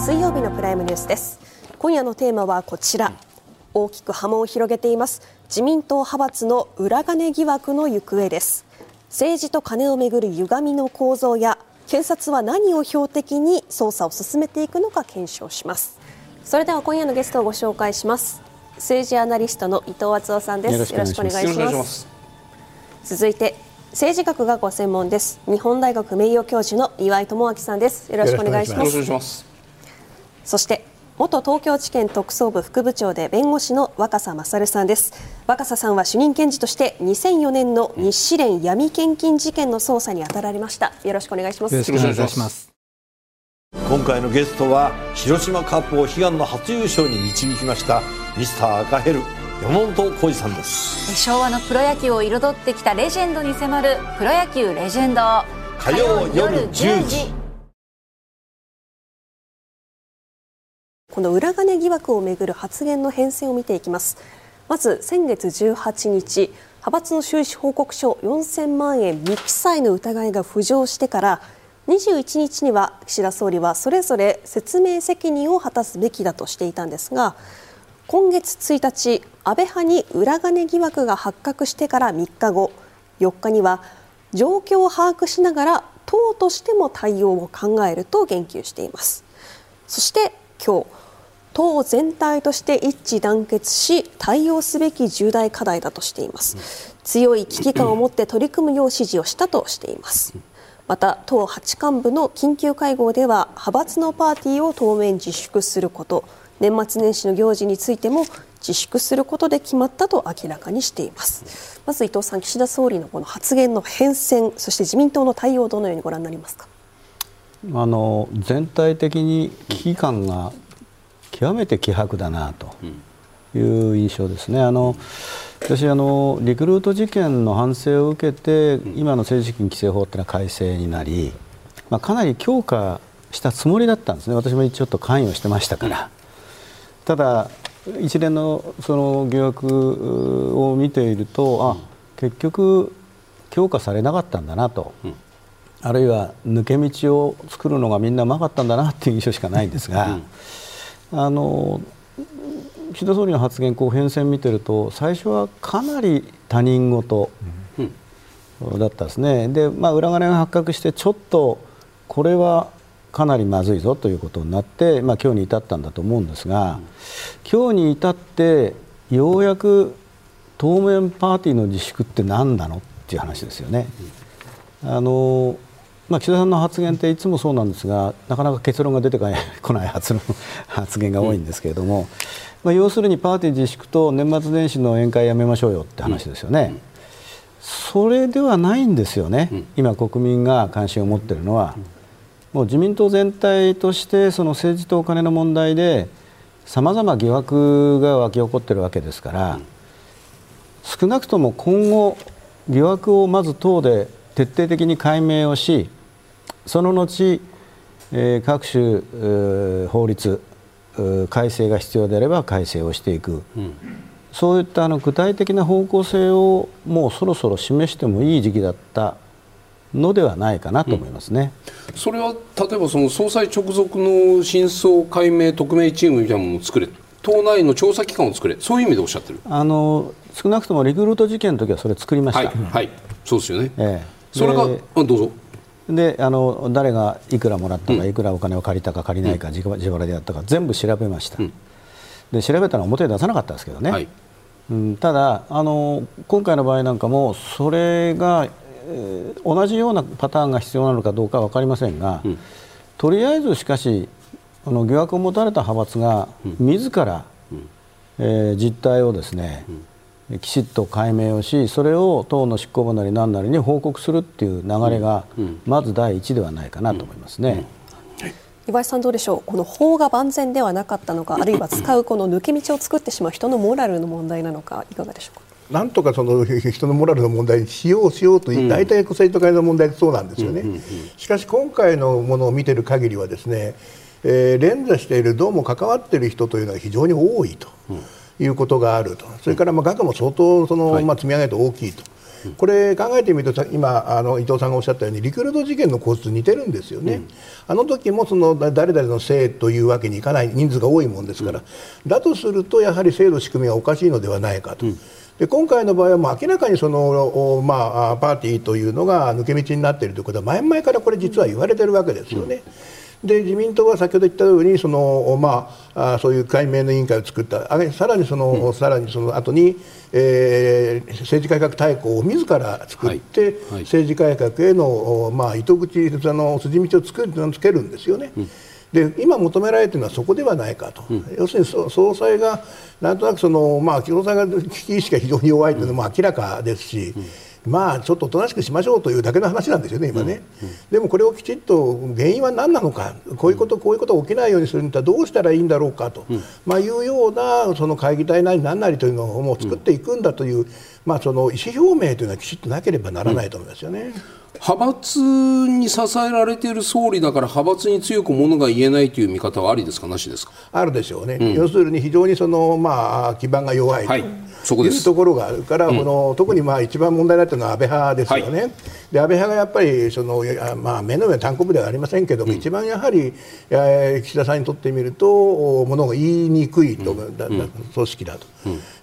水曜日のプライムニュースです。今夜のテーマはこちら。大きく波紋を広げています。自民党派閥の裏金疑惑の行方です。政治と金をめぐる歪みの構造や検察は何を標的に捜査を進めていくのか検証します。それでは今夜のゲストをご紹介します。政治アナリストの伊藤敦夫さんです。よろしくお願いします。続いて政治学がご専門です。日本大学名誉教授の岩井智明さんです。よろしくお願いしますそして元東京地検特捜部副部長で弁護士の若狭勝さんです。若狭さんは主任検事として2004年の日支連闇献金事件の捜査に当たられました。よろしくお願いします。よろしくお願いします。今回のゲストは広島カップを悲願の初優勝に導きましたミスター赤ヘル山本浩二さんです。昭和のプロ野球を彩ってきたレジェンドに迫る「プロ野球レジェンド」火曜夜10時この裏金疑惑をめぐる発言の変遷を見ていきます。まず先月18日派閥の収支報告書4000万円未記載の疑いが浮上してから21日には岸田総理はそれぞれ説明責任を果たすべきだとしていたんですが今月1日安倍派に裏金疑惑が発覚してから3日後4日には状況を把握しながら党としても対応を考えると言及しています。そして今日党全体として一致団結し対応すべき重大課題だとしています。強い危機感を持って取り組むよう指示をしたとしています。また党八幹部の緊急会合では派閥のパーティーを当面自粛すること年末年始の行事についても自粛することで決まったと明らかにしています。まず伊藤さん岸田総理のこの発言の変遷そして自民党の対応をどのようにご覧になりますか？あの全体的に危機感が極めて希薄だなという印象ですね。あの私あのリクルート事件の反省を受けて今の政治資金規正法っていうのは改正になり、まあ、かなり強化したつもりだったんですね。私もちょっと関与してましたから。ただ一連のその疑惑を見ているとあ結局強化されなかったんだなと、うん、あるいは抜け道を作るのがみんなうまかったんだなっていう印象しかないんですが、うん、あの岸田総理の発言こう変遷見てると最初はかなり他人事だったですね、でまあ、裏金が発覚してちょっとこれはかなりまずいぞということになって、まあ、今日に至ったんだと思うんですが、今日に至ってようやく当面パーティーの自粛って何なの？っていう話ですよね。あのまあ、岸田さんの発言っていつもそうなんですがなかなか結論が出てこない 発 発言が多いんですけれども、まあ、要するにパーティー自粛と年末年始の宴会やめましょうよって話ですよね。それではないんですよね、今、国民が関心を持っているのは。もう自民党全体としてその政治とお金の問題でさまざま疑惑が湧き起こっているわけですから、少なくとも今後疑惑をまず党で徹底的に解明をしその後、えー、各種、えー、法律改正が必要であれば改正をしていく、うん、そういったあの具体的な方向性をもうそろそろ示してもいい時期だったのではないかなと思いますね、うん、それは例えばその総裁直属の真相解明特命チームみたいなものを作れ。党内の調査機関を作れ。そういう意味でおっしゃってる。あの少なくともリクルート事件の時はそれ作りました、はい、はい、そうですよね、ええ、それがあどうぞであの誰がいくらもらったか、うん、いくらお金を借りたか借りないか、うん、自腹でやったか全部調べました、うん、で調べたのは表に出さなかったですけどね、はい、うん、ただあの今回の場合なんかもそれがえー、同じようなパターンが必要なのかどうか分かりませんが、うん、とりあえずしかしあの疑惑を持たれた派閥が自ら、うん、えー、実態をですね、うん、きちっと解明をしそれを党の執行部なり何なりに報告するっていう流れが、まず第一ではないかなと思いますね。岩井さんどうでしょう？この法が万全ではなかったのかあるいは使うこの抜け道を作ってしまう人のモラルの問題なのかいかがでしょうか？なんとかその人のモラルの問題にしようしようと、大体生徒会の問題ってそうなんですよね、しかし今回のものを見てる限りはですね、えー、連座しているどうも関わっている人というのは非常に多いということがあると、それからまあ額も相当その、まあ、積み上げて大きいと。これ考えてみると今あの伊藤さんがおっしゃったようにリクルート事件の構図と似てるんですよね、うん、あの時もその誰々のせいというわけにいかない人数が多いもんですから、うん、だとするとやはり制度仕組みはおかしいのではないかと。うん。で今回の場合はもう明らかにその、まあ、パーティーというのが抜け道になっているということは前々からこれ実は言われているわけですよね。で自民党は先ほど言ったようにその、まあ、そういう解明の委員会を作った。さらにその、うん、さらにその後に、えー、政治改革大綱を自ら作って、はい。はい、政治改革への、まあ、糸口あの筋道を作るつけるんですよね。うん。で今求められているのはそこではないかと、うん、要するに総裁がなんとなくその、まあ、総裁が危機意識が非常に弱いというのも明らかですし。うんまあちょっとおとなしくしましょうというだけの話なんですよね、今ね、うん。うん、でもこれをきちっと原因は何なのか、こういうこと、こういうことが起きないようにするにはどうしたらいいんだろうかと、うん、まあ、いうようなその会議体なり何なりというのをもう作っていくんだという、まあ、その意思表明というのはきちっとなければならないと思いますよね。派閥に支えられている総理だから派閥に強くものが言えないという見方はありですか？なしですか？あるでしょうね、うん、要するに非常にその、まあ、基盤が弱いと。はい。うところがあるから、うん、この特にまあ一番問題になっているのは安倍派ですよね、はい、で安倍派がやっぱりその、まあ、目の上単行部ではありませんけども、うん、一番やはり、えー、岸田さんにとってみるとものが言いにくいと、うん、組織だと。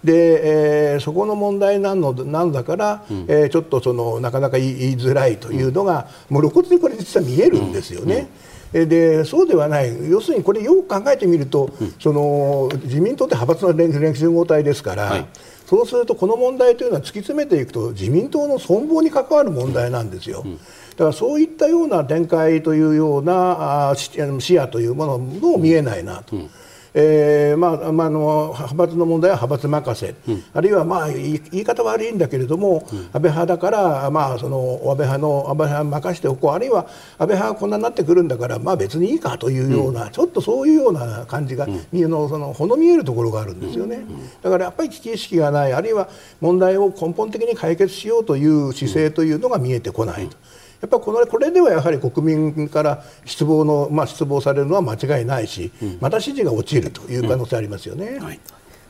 で、えー、そこの問題なのなのだから、うん、えー、ちょっとそのなかなか言いづらいというのが、もう露骨にこれ実は見えるんですよね。でそうではない、要するにこれよく考えてみると、うん、その自民党って派閥の連集合体ですから、はい、そうするとこの問題というのは突き詰めていくと自民党の存亡に関わる問題なんですよ。うん、だからそういったような展開というような視野というものも見えないなと。うんえーまあまあ、の派閥の問題は派閥任せ、うん、あるいは、まあ、言い方悪いんだけれども、うん、安倍派だから、まあ、その安倍派の安倍派任せておこう。あるいは安倍派はこんなになってくるんだから、まあ、別にいいかというような、うん、ちょっとそういうような感じが、うん、のそのほの見えるところがあるんですよね、だからやっぱり危機意識がないあるいは問題を根本的に解決しようという姿勢というのが見えてこないと。やっぱこのこれではやはり国民から失望の、まあ、失望されるのは間違いないし、うん、また支持が落ちるという可能性ありますよね。うんはい。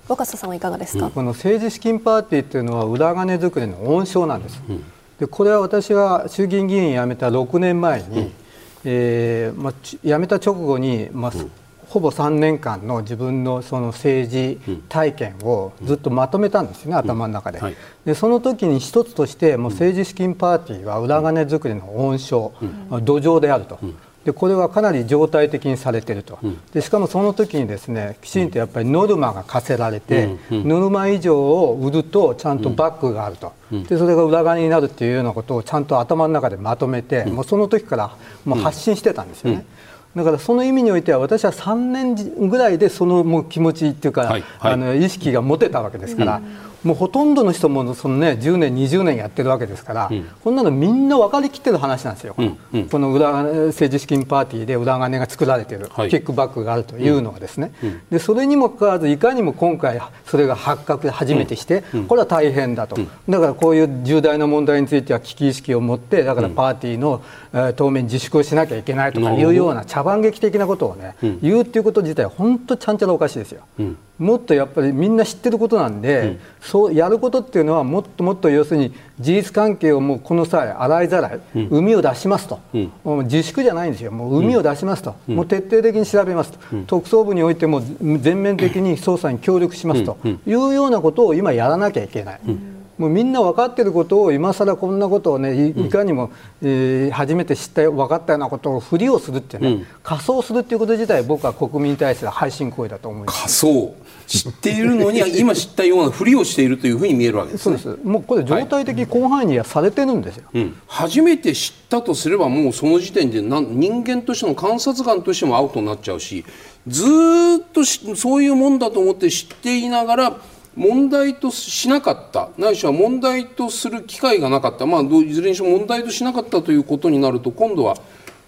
若狭さんはいかがですか、この政治資金パーティーというのは裏金作りの温床なんです、でこれは私は衆議院議員辞めた6年前に、うん、えー、まあ、辞めた直後に、まあ、ほぼ3年間の自分のその政治体験をずっとまとめたんですよね、頭の中で,、でその時に一つとしてもう政治資金パーティーは裏金作りの温床、土壌であると。でこれはかなり常態的にされていると、でしかもその時にですねきちんとやっぱりノルマが課せられて、ノルマ以上を売るとちゃんとバックがあると、でそれが裏金になるっていうようなことをちゃんと頭の中でまとめて、もうその時からもう発信してたんですよね。だからその意味においては私は3年ぐらいでそのもう気持ちっていうか、はいはい、あの意識が持てたわけですから、もうほとんどの人もその、ね、10年、20年やってるわけですから、うん、こんなのみんな分かりきってる話なんですよ、うんうん、この裏政治資金パーティーで裏金が作られている、はい、キックバックがあるというのはですね、でそれにもかかわらずいかにも今回それが発覚初めてして、これは大変だと、だからこういう重大な問題については危機意識を持ってだからパーティーの、えー、当面自粛をしなきゃいけないとかいうような茶番劇的なことをね、言うっていうこと自体本当ちゃんちゃらおかしいですよ。もっとやっぱりみんな知ってることなんで、うん、そうやることっていうのはもっともっと要するに事実関係をもうこの際洗いざらい、うん、海を出しますと、うん、自粛じゃないんですよ。もう海を出しますと、もう徹底的に調べますと、特捜部においても全面的に捜査に協力しますと。いうようなことを今やらなきゃいけない。もうみんな分かっていることを今更こんなことをねいかにも、えー、初めて知った分かったようなことをふりをするってね、うん、仮装するっていうこと自体僕は国民に対する配信行為だと思います。仮装知っているのに今知ったようなふりをしているというふうに見えるわけです、ね、そうです。もうこれ状態的広範囲にはされてるんですよ、はい。うん、初めて知ったとすればもうその時点で人間としての観察眼としてもアウトになっちゃうしずっとそういうもんだと思って知っていながら問題としなかった。ないしは問題とする機会がなかった、まあ、いずれにしても問題としなかったということになると今度は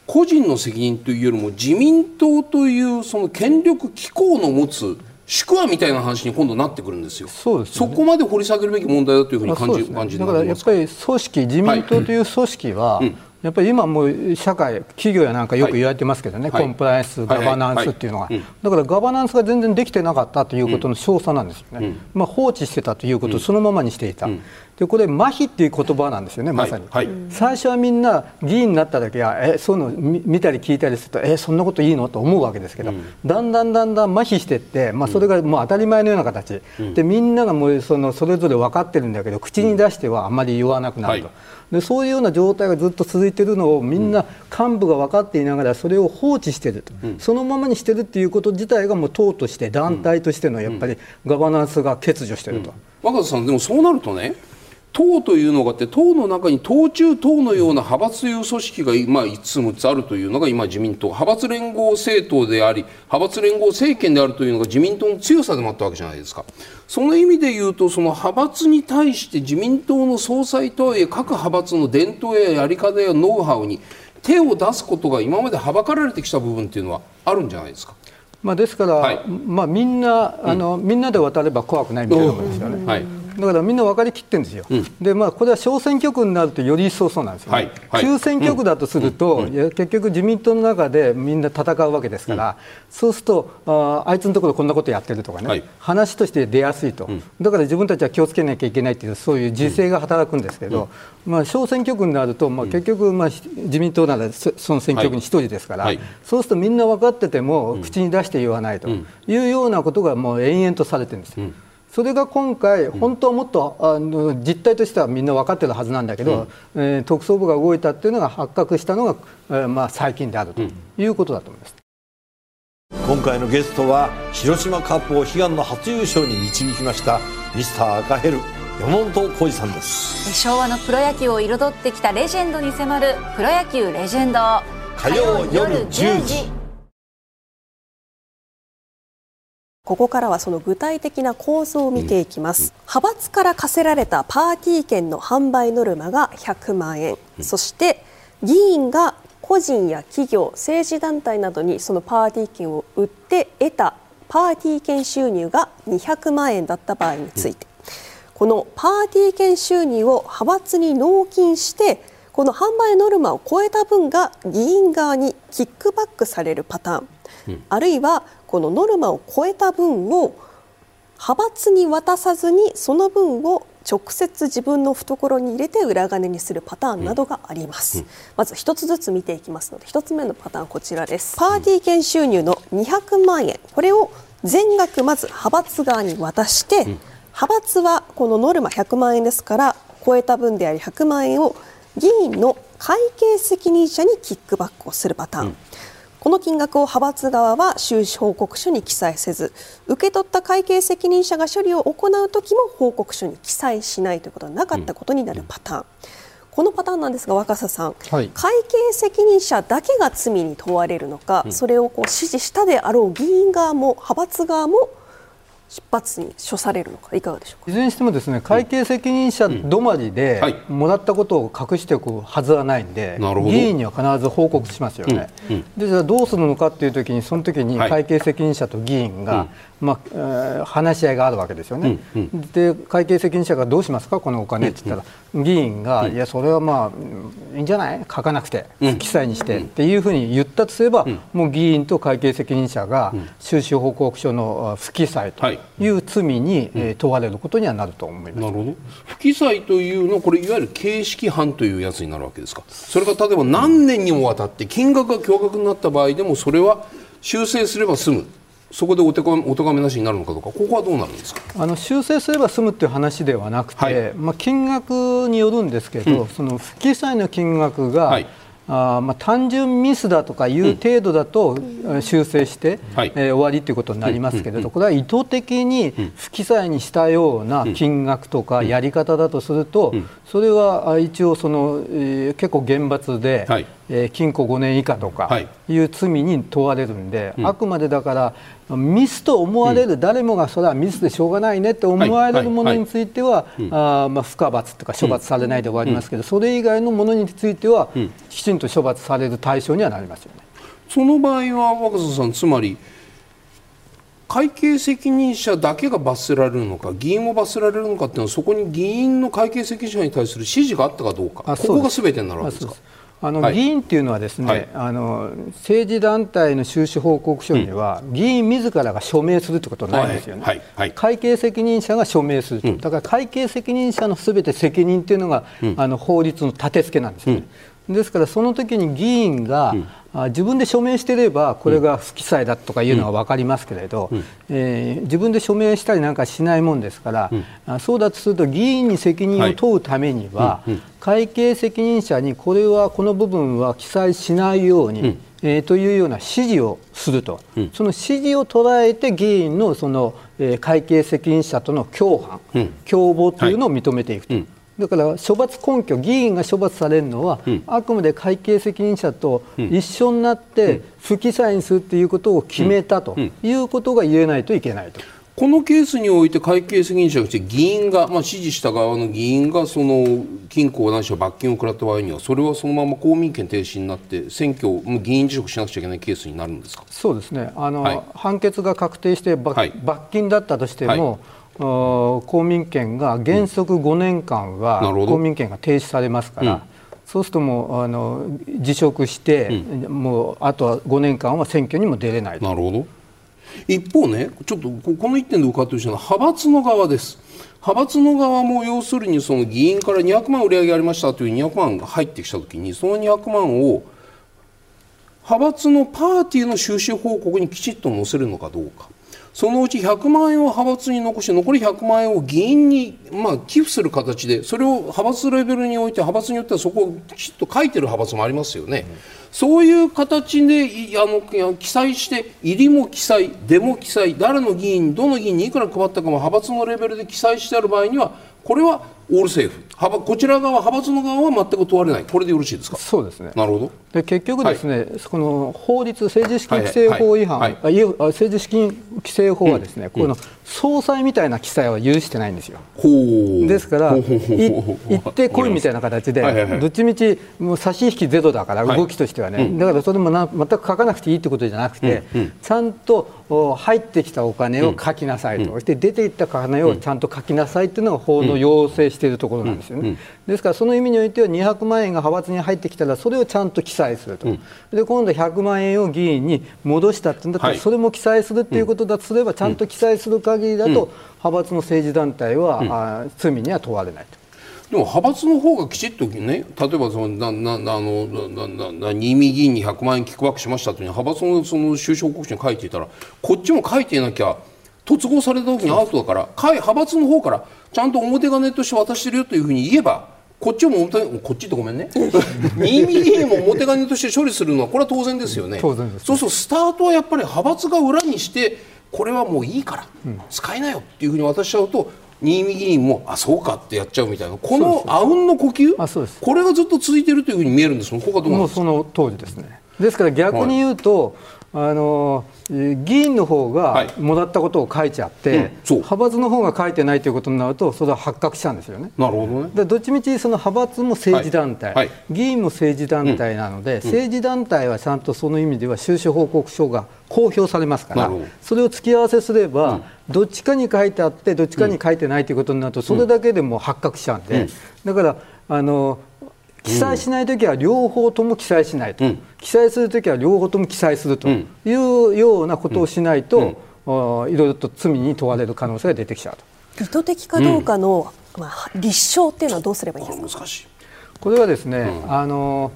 個人の責任というよりも自民党というその権力機構の持つ宿話みたいな話に今度なってくるんですよ。そうです、ね、そこまで掘り下げるべき問題だというふうに感じ,、ね、感じだからやっぱり組織自民党という組織は、はい。うん。やっぱり今もう社会、企業やなんかよく言われてますけどね、はい、コンプライアンス、ガバナンスっていうのが、だからガバナンスが全然できてなかったということの証左なんですよね、うん、まあ、放置してたということをそのままにしていた、うん、でこれ、麻痺っていう言葉なんですよね、まさに、はい。はい、最初はみんな議員になった時は、えそういうの見たり聞いたりすると、えそんなこといいの？と思うわけですけど、うん、だんだんだんだん麻痺していって、まあ、それがもう当たり前のような形、でみんながもうそのそれぞれ分かってるんだけど、口に出してはあまり言わなくなると。でそういうような状態がずっと続いているのをみんな幹部が分かっていながらそれを放置していると、うん、そのままにしているということ自体がもう党として団体としてのやっぱりガバナンスが欠如していると。若狭さんでもそうなるとね党というのがあって党の中に党中党のような派閥という組織が今5つ6つあるというのが今自民党。派閥連合政党であり派閥連合政権であるというのが自民党の強さでもあったわけじゃないですか。その意味で言うとその派閥に対して自民党の総裁とはいえ各派閥の伝統ややり方やノウハウに手を出すことが今まではばかられてきた部分っていうのはあるんじゃないですか。まあ、ですから、はい、まあ、みんなあの、うん、みんなで渡れば怖くないみたいなことですよね。はいだからみんな分かりきってるんですよ、うん、でまあ、これは小選挙区になるとより一層そうなんですよ、ね、はいはい、中選挙区だとすると、うん、結局、自民党の中でみんな戦うわけですから、うん、そうするとあ、あいつのところこんなことやってるとかね、はい、話として出やすいと、だから自分たちは気をつけなきゃいけないという、そういう自制が働くんですけど、まあ、小選挙区になると、まあ、結局、まあ、自民党ならその選挙区に1人ですから、はい、そうするとみんな分かってても、口に出して言わないというようなことがもう延々とされてるんですよ。それが今回、本当はもっとあの実態としてはみんな分かってるはずなんだけど、うん、えー、特捜部が動いたっていうのが発覚したのが、えー、まあ、最近であるということだと思います。今回のゲストは広島カップを悲願の初優勝に導きましたミスター赤ヘル山本浩二さんです。昭和のプロ野球を彩ってきたレジェンドに迫るプロ野球レジェンド。火曜夜10時ここからはその具体的な構造を見ていきます、派閥から課せられたパーティー券の販売ノルマが100万円、そして議員が個人や企業政治団体などにそのパーティー券を売って得たパーティー券収入が200万円だった場合について、このパーティー券収入を派閥に納金してこの販売ノルマを超えた分が議員側にキックバックされるパターン、うん、あるいはこのノルマを超えた分を派閥に渡さずにその分を直接自分の懐に入れて裏金にするパターンなどがあります、うん、まず一つずつ見ていきますので一つ目のパターンこちらです。パーティー券収入の200万円。これを全額まず派閥側に渡して、うん、派閥はこのノルマ100万円ですから超えた分であり100万円を議員の会計責任者にキックバックをするパターン、うんこの金額を派閥側は収支報告書に記載せず受け取った会計責任者が処理を行う時も報告書に記載しないということはなかったことになるパターン、うん、このパターンなんですが若狭さん、はい、会計責任者だけが罪に問われるのか、うん、それをこう指示したであろう議員側も派閥側も出発に処されるのかいかがでしょうか？いずれにしてもですね会計責任者止まりでもらったことを隠しておくはずはないんで、議員には必ず報告しますよね、うん。うん、でじゃあどうするのかっていう時にその時に会計責任者と議員が、まあえー、話し合いがあるわけですよね、うんうん、で会計責任者がどうしますか、このお金って言ったら、うんうん、議員が、いや、それはまあいいんじゃない？書かなくて、記載にしてっていうふうに言ったとすれば、もう議員と会計責任者が収支報告書の不記載とい。う罪に、えー、問われることにはなると思います、なるほど。不記載というのは、これ、いわゆる形式犯というやつになるわけですか、それが例えば何年にもわたって金額が驚愕になった場合でも、それは修正すれば済む。そこでお手お咎めなしになるのかどうか、ここはどうなるんですか？あの修正すれば済むという話ではなくて、はい、まあ、金額によるんですけど、うん、その不記載の金額が、はい、あまあ、単純ミスだとかいう程度だと修正して、うん、えー、終わりということになりますけれど、これは意図的に不記載にしたような金額とかやり方だとすると、それは一応その、えー、結構厳罰で、はいえー、禁錮5年以下とかい。う罪に問われるんで、あくまでだからミスと思われる、誰もがそれはミスでしょうがないねと思われるものについては、あまあ、不可罰とか処罰されないで終わりますけど、それ以外のものについては、きちんと処罰される対象にはなりますよね。その場合は若狭さんつまり会計責任者だけが罰せられるのか議員も罰せられるのかっていうのはそこに議員の会計責任者に対する指示があったかどうか。ここがすべてになるわけですか？あの、はい、議員っていうのはですね、はい、あの政治団体の収支報告書には、うん、議員自らが署名するってことはないんですよね、はい、会計責任者が署名する、うん、だから会計責任者のすべて責任っていうのが、うん、あの法律の立て付けなんですよね。ですからその時に議員が、うん、自分で署名していればこれが不記載だとかいうのは分かりますけれど、うん、えー、自分で署名したりなんかしないもんですから、うん、そうだとすると議員に責任を問うためには、はい、会計責任者にこれはこの部分は記載しないように、えー、というような指示をすると、その指示を捉えて議員のその、えー、会計責任者との共犯、共謀というのを認めていくと。はいだから処罰根拠、議員が処罰されるのは、うん、あくまで会計責任者と一緒になって不記載にするということを決めたということが言えないと。いけないと。このケースにおいて会計責任者として議員が、まあ、指示した側の議員がその金庫ないしは罰金を食らった場合にはそれはそのまま公民権停止になって選挙を議員辞職しなくちゃいけないケースになるんですか？そうですね。あの、はい、判決が確定して罰はい、罰金だったとしても、はい公民権が原則5年間は公民権が停止されますから、うん、そうするともうあの辞職して、うん、もうあとは5年間は選挙にも出れないなるほど。一方ねちょっとこの一点で伺ってほしいのは派閥の側です。派閥の側も要するにその議員から200万売り上げありましたという200万が入ってきたときにその200万を派閥のパーティーの収支報告にきちっと載せるのかどうかそのうち100万円を派閥に残して残り100万円を議員に、まあ、寄付する形でそれを派閥レベルにおいて派閥によってはそこをきちっと書いてる派閥もありますよね。うん、そういう形であの記載して入りも記載出も記載誰の議員どの議員にいくら配ったかも派閥のレベルで記載してある場合にはこれはオールセーフ。こちら側派閥の側は全く問われない。これでよろしいですか？そうですね。なるほど。で結局ですね、はい、この法律政治資金規正法違反、はい。はい、政治資金規正法はですね、うん、この総裁みたいな記載は許してないんですよ、う。ん、ですから行ってこいみたいな形で、どっちみちもう差し引きゼロだから動きとしてはね、だからそれもな全く書かなくていいってことじゃなくて、うん、ちゃんと入ってきたお金を書きなさいと、そして出ていった金をちゃんと書きなさいっていうのが法の要請しているところなんですよね、ですからその意味においては200万円が派閥に入ってきたらそれをちゃんと記載すると、うん、で今度100万円を議員に戻したってんだったら、それも記載するっていうことだとすれば、ちゃんと記載する限りだと、派閥の政治団体は、罪には問われないと。でも派閥の方がきちっとね、例えばそのななあのなな新見議員に100万円キックバックしましたという派閥のその収支報告書に書いていたら、こっちも書いていなきゃ、突合された時にアウトだから、派閥の方からちゃんと表金として渡してるよというふうに言えば、こっちも表こっちってごめんね。新見議員も表金として処理するのはこれは当然ですよね。当然です、そうそうスタートはやっぱり派閥が裏にしてこれはもういいから、うん、使えなよっていうふうに渡しちゃうと新見議員もあそうかってやっちゃうみたいな。このあうんの呼吸あそうです。これがずっと続いているというふうに見えるんですもここはどうなんですか？もうその当時ですね。ですから逆に言うと、はいあの議員の方がもらったことを書いちゃって、はいう。ん、派閥の方が書いてないということになるとそれは発覚したんですよね。なるほどね。でどっちみちその派閥も政治団体、はい。はい、議員も政治団体なので、うん、政治団体はちゃんとその意味では収支報告書が公表されますからそれを付き合わせすれば、うん、どっちかに書いてあってどっちかに書いてないということになるとそれだけでも発覚しちゃうんで、だからあの記載しないときは両方とも記載しないと、うん、記載するときは両方とも記載するというようなことをしないと、いろいろと罪に問われる可能性が出てきちゃうと。意図的かどうかの、まあ、立証っていうのはどうすればいいですか？これはですね、あの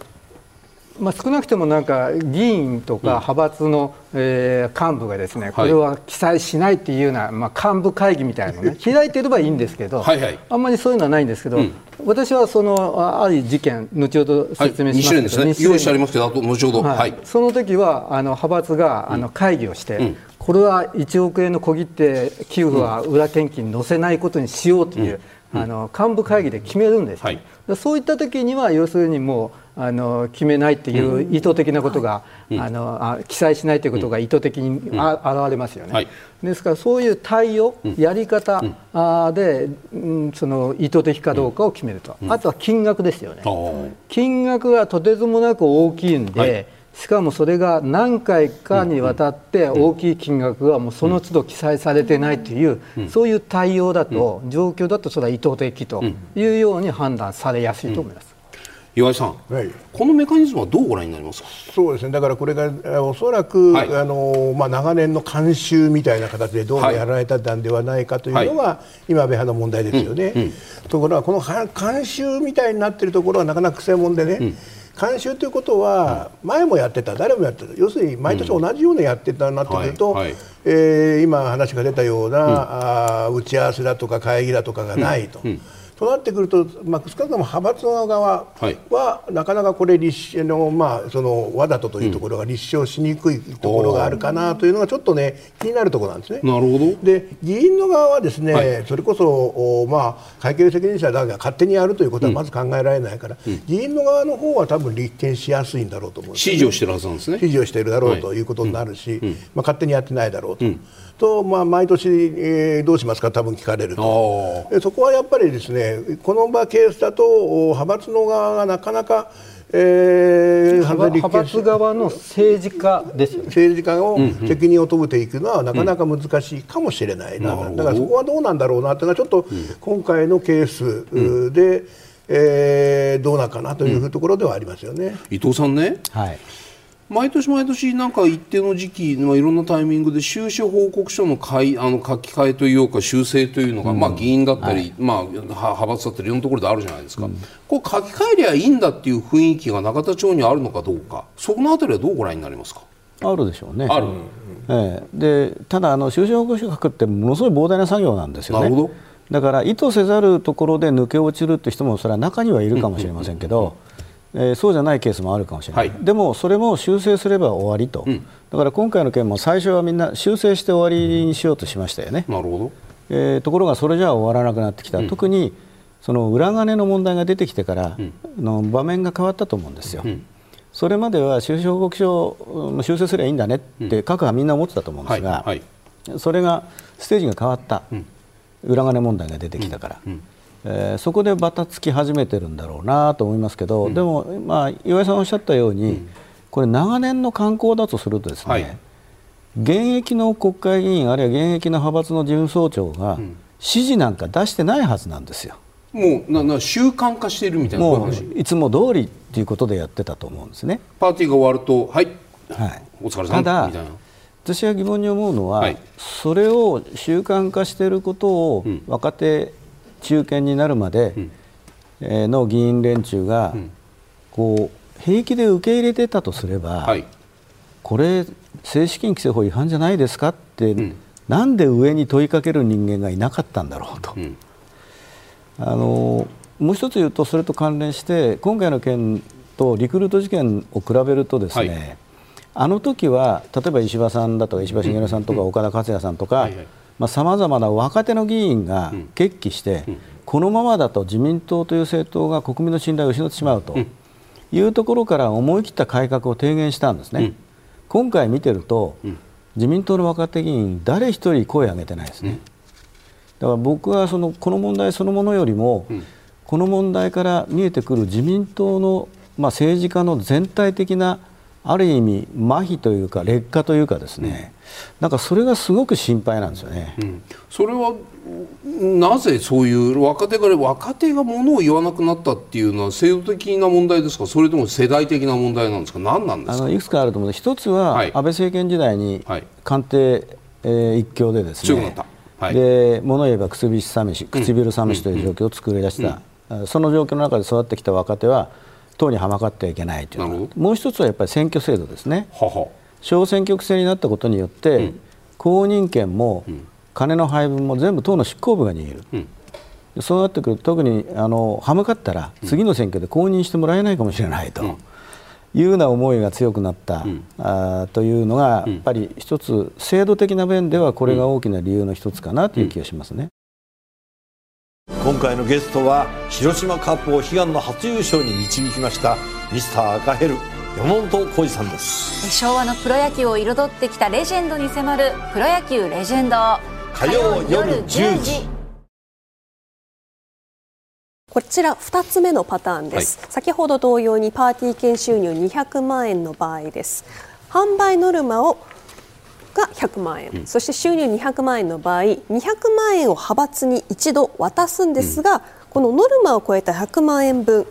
まあ、少なくともなんか議員とか派閥の、えー、幹部がですねこれは記載しないっていうような、まあ、幹部会議みたいなのね 開いてればいいんですけどはい、あんまりそういうのはないんですけど、うん、私はそのある事件後ほど説明しますけど、はい、ね、用意してありますけど後ほど、はい、その時はあの派閥があの会議をして、うん、これは1億円の小切手給付は裏献金に載せないことにしようという、あの幹部会議で決めるんです、はい、そういった時には要するにもうあの決めないっていう意図的なことが、うん、あのあ記載しないということが意図的にあ、うん、現れますよね、はい、ですからそういう対応、やり方、うん、で、うん、その意図的かどうかを決めると、あとは金額ですよね、金額がとてつもなく大きいんで、はい。しかもそれが何回かにわたって大きい金額がもうその都度記載されてないという、そういう対応だと、状況だとそれは意図的というように判断されやすいと思います。岩井さん、はい、このメカニズムはどうご覧になりますか？そうですね。だからこれがおそらく、はい、あのまあ、長年の慣習みたいな形でどうもやられたんではないかというのが、はい、今安倍派の問題ですよね、うんうん、ところがこの慣習みたいになっているところはなかなか癖もんでね、うん。監修ということは前もやってた誰もやってた。要するに毎年同じようなやってたなってくると、え今話が出たような、うん、あ打ち合わせだとか会議だとかがないと。うんうんとなってくると、まあ、少なくとも派閥の側は、はい、なかなかこれ立の、まあ、そのわざとというところが立証しにくいところがあるかなというのがちょっとね気になるところなんですね。なるほど。で議員の側はですね、はい、それこそお、まあ、会計責任者だが勝手にやるということはまず考えられないから、うん、議員の側の方は多分立件しやすいんだろうと思う指示をしてるはずなんですね。指示をしているだろうということになるし、うん、まあ、勝手にやってないだろうと。と、まあ、毎年、えー、どうしますか？多分聞かれると。そこはやっぱりですねこの場ケースだと派閥の側がなかなかえー、派閥側の政治家ですよ、ね、政治家を責任を問うていくのはなかなか難しいかもしれないな、うん、だからそこはどうなんだろうなというのはちょっと今回のケースで、うん、えー、どうなのかなというところではありますよね。伊藤さんね、はい毎年毎年なんか一定の時期、まあ、いろんなタイミングで収支報告書のいあの書き換えというか修正というのが、うん、まあ、議員だったり、はい、まあ、派閥だったりいろんなところであるじゃないですか、うん、こう書き換えりゃいいんだっていう雰囲気が永田町にあるのかどうか。そのあたりはどうご覧になりますか？あるでしょうね。ある、ええ、でただあの収支報告書書くってものすごい膨大な作業なんですよね。だから意図せざるところで抜け落ちるって人もそれは中にはいるかもしれませんけど、えー、そうじゃないケースもあるかもしれない、はい、でもそれも修正すれば終わりと、うん、だから今回の件も最初はみんな修正して終わりにしようとしましたよね。なるほど。えー、ところがそれじゃ終わらなくなってきた、うん、特にその裏金の問題が出てきてからの場面が変わったと思うんですよ。うん、それまでは収支報告書を修正すればいいんだねって各派みんな思ってたと思うんですが、それがステージが変わった、裏金問題が出てきたから。えー、そこでばたつき始めてるんだろうなと思いますけど、うん、でも、まあ、岩井さんおっしゃったように、うん、これ長年の観光だとするとですね、はい、現役の国会議員あるいは現役の派閥の事務総長が指示なんか出してないはずなんですよ。もうなな習慣化しているみたいなもういつも通りっていうことでやってたと思うんですね。パーティーが終わるとはい、はい、お疲れ様ただ私は疑問に思うのは、はい、それを習慣化していることを若手中堅になるまでの議員連中がこう平気で受け入れてたとすれば、はい、これ、政治資金規正法違反じゃないですかって、うん、なんで上に問いかける人間がいなかったんだろうと。うん、あのもう一つ言うとそれと関連して今回の件とリクルート事件を比べるとですね、はい、あの時は例えば石破さんだとか石破茂さんとか岡田克也さんとか、はいはいさまざ、まな若手の議員が決起して、このままだと自民党という政党が国民の信頼を失ってしまうというところから思い切った改革を提言したんですね。今回見てると、自民党の若手議員誰一人声を上げてないですね。だから僕はそのこの問題そのものよりも、この問題から見えてくる自民党の、まあ、政治家の全体的なある意味麻痺というか劣化というかですね、なんかそれがすごく心配なんですよね、うん、それはなぜそういう若手が若手がものを言わなくなったっていうのは制度的な問題ですか？それとも世代的な問題なんですか？何なんですか？あのいくつかあると思う一つは、安倍政権時代に官邸、えー、一強でですね。はい、で物言えば唇寂し唇寂しという状況を作り出した、うん。うん、その状況の中で育ってきた若手は党にはまかってはいけないという。もう一つはやっぱり選挙制度ですね。はは。小選挙区制になったことによって、うん、公認権も金の配分も全部党の執行部が握る、うん、そうなってくると特にあの歯向かったら次の選挙で公認してもらえないかもしれないと。いうような思いが強くなった、うん、あというのが、やっぱり一つ制度的な面ではこれが大きな理由の一つかなという気がしますね。今回のゲストは広島カップを悲願の初優勝に導きましたミスター赤ヘル山本浩二さんです。昭和のプロ野球を彩ってきたレジェンドに迫るプロ野球レジェンド。火曜夜10時。こちら2つ目のパターンです、はい、先ほど同様にパーティー券収入200万円の場合です。販売ノルマをが100万円、うん、そして収入200万円の場合200万円を派閥に一度渡すんですが、うん、このノルマを超えた100万円分、うん。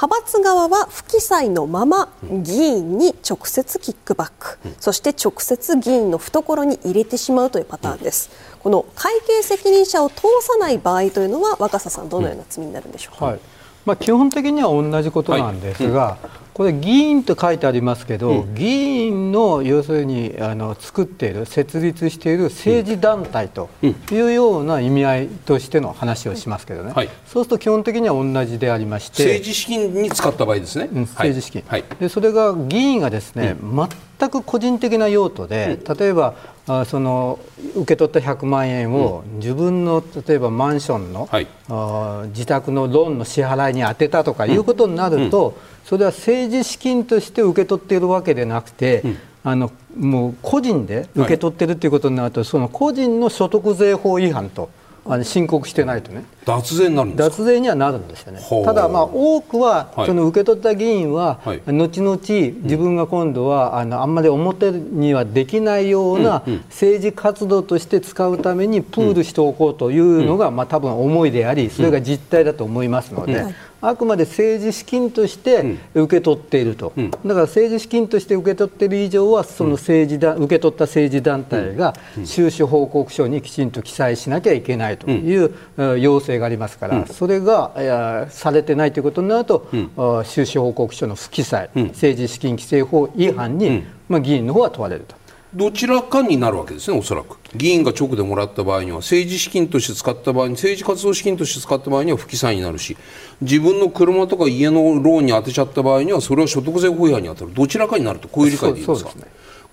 派閥側は不記載のまま議員に直接キックバック、うん、そして直接議員の懐に入れてしまうというパターンです、うん、この会計責任者を通さない場合というのは若狭さんどのような罪になるんでしょうか、うんはい、まあ、基本的には同じことなんですが、はいこれ議員と書いてありますけど、うん、議員の要するにあの作っている設立している政治団体というような意味合いとしての話をしますけどね、はい、そうすると基本的には同じでありまして。政治資金に使った場合ですね、うん、政治資金、はい、でそれが議員がですね、うん、全く個人的な用途で、例えばあその受け取った100万円を自分の例えばマンションの、はい、あ自宅のローンの支払いに充てたとかいうことになると、それは政治資金として受け取っているわけでなくて、あのもう個人で受け取っているということになると、その個人の所得税法違反と。あの申告してないとね。脱税になるんです脱税にはなるんですよね。ただまあ多くはその受け取った議員は後々自分が今度はあのあんまり表にはできないような政治活動として使うためにプールしておこうというのがまあ多分思いでありそれが実態だと思いますのであくまで政治資金として受け取っていると、うん、だから政治資金として受け取っている以上はその政治だ、受け取った政治団体が収支報告書にきちんと記載しなきゃいけないという要請がありますから、それがされてないということになると、収支報告書の不記載、政治資金規正法違反に、まあ、議員の方は問われると。どちらかになるわけですね、おそらく。議員が直でもらった場合には、政治資金として使った場合に、政治活動資金として使った場合には不記載になるし、自分の車とか家のローンに当てちゃった場合には、それは所得税法違反に当たる、どちらかになると、こういう理解でいいですか？ね、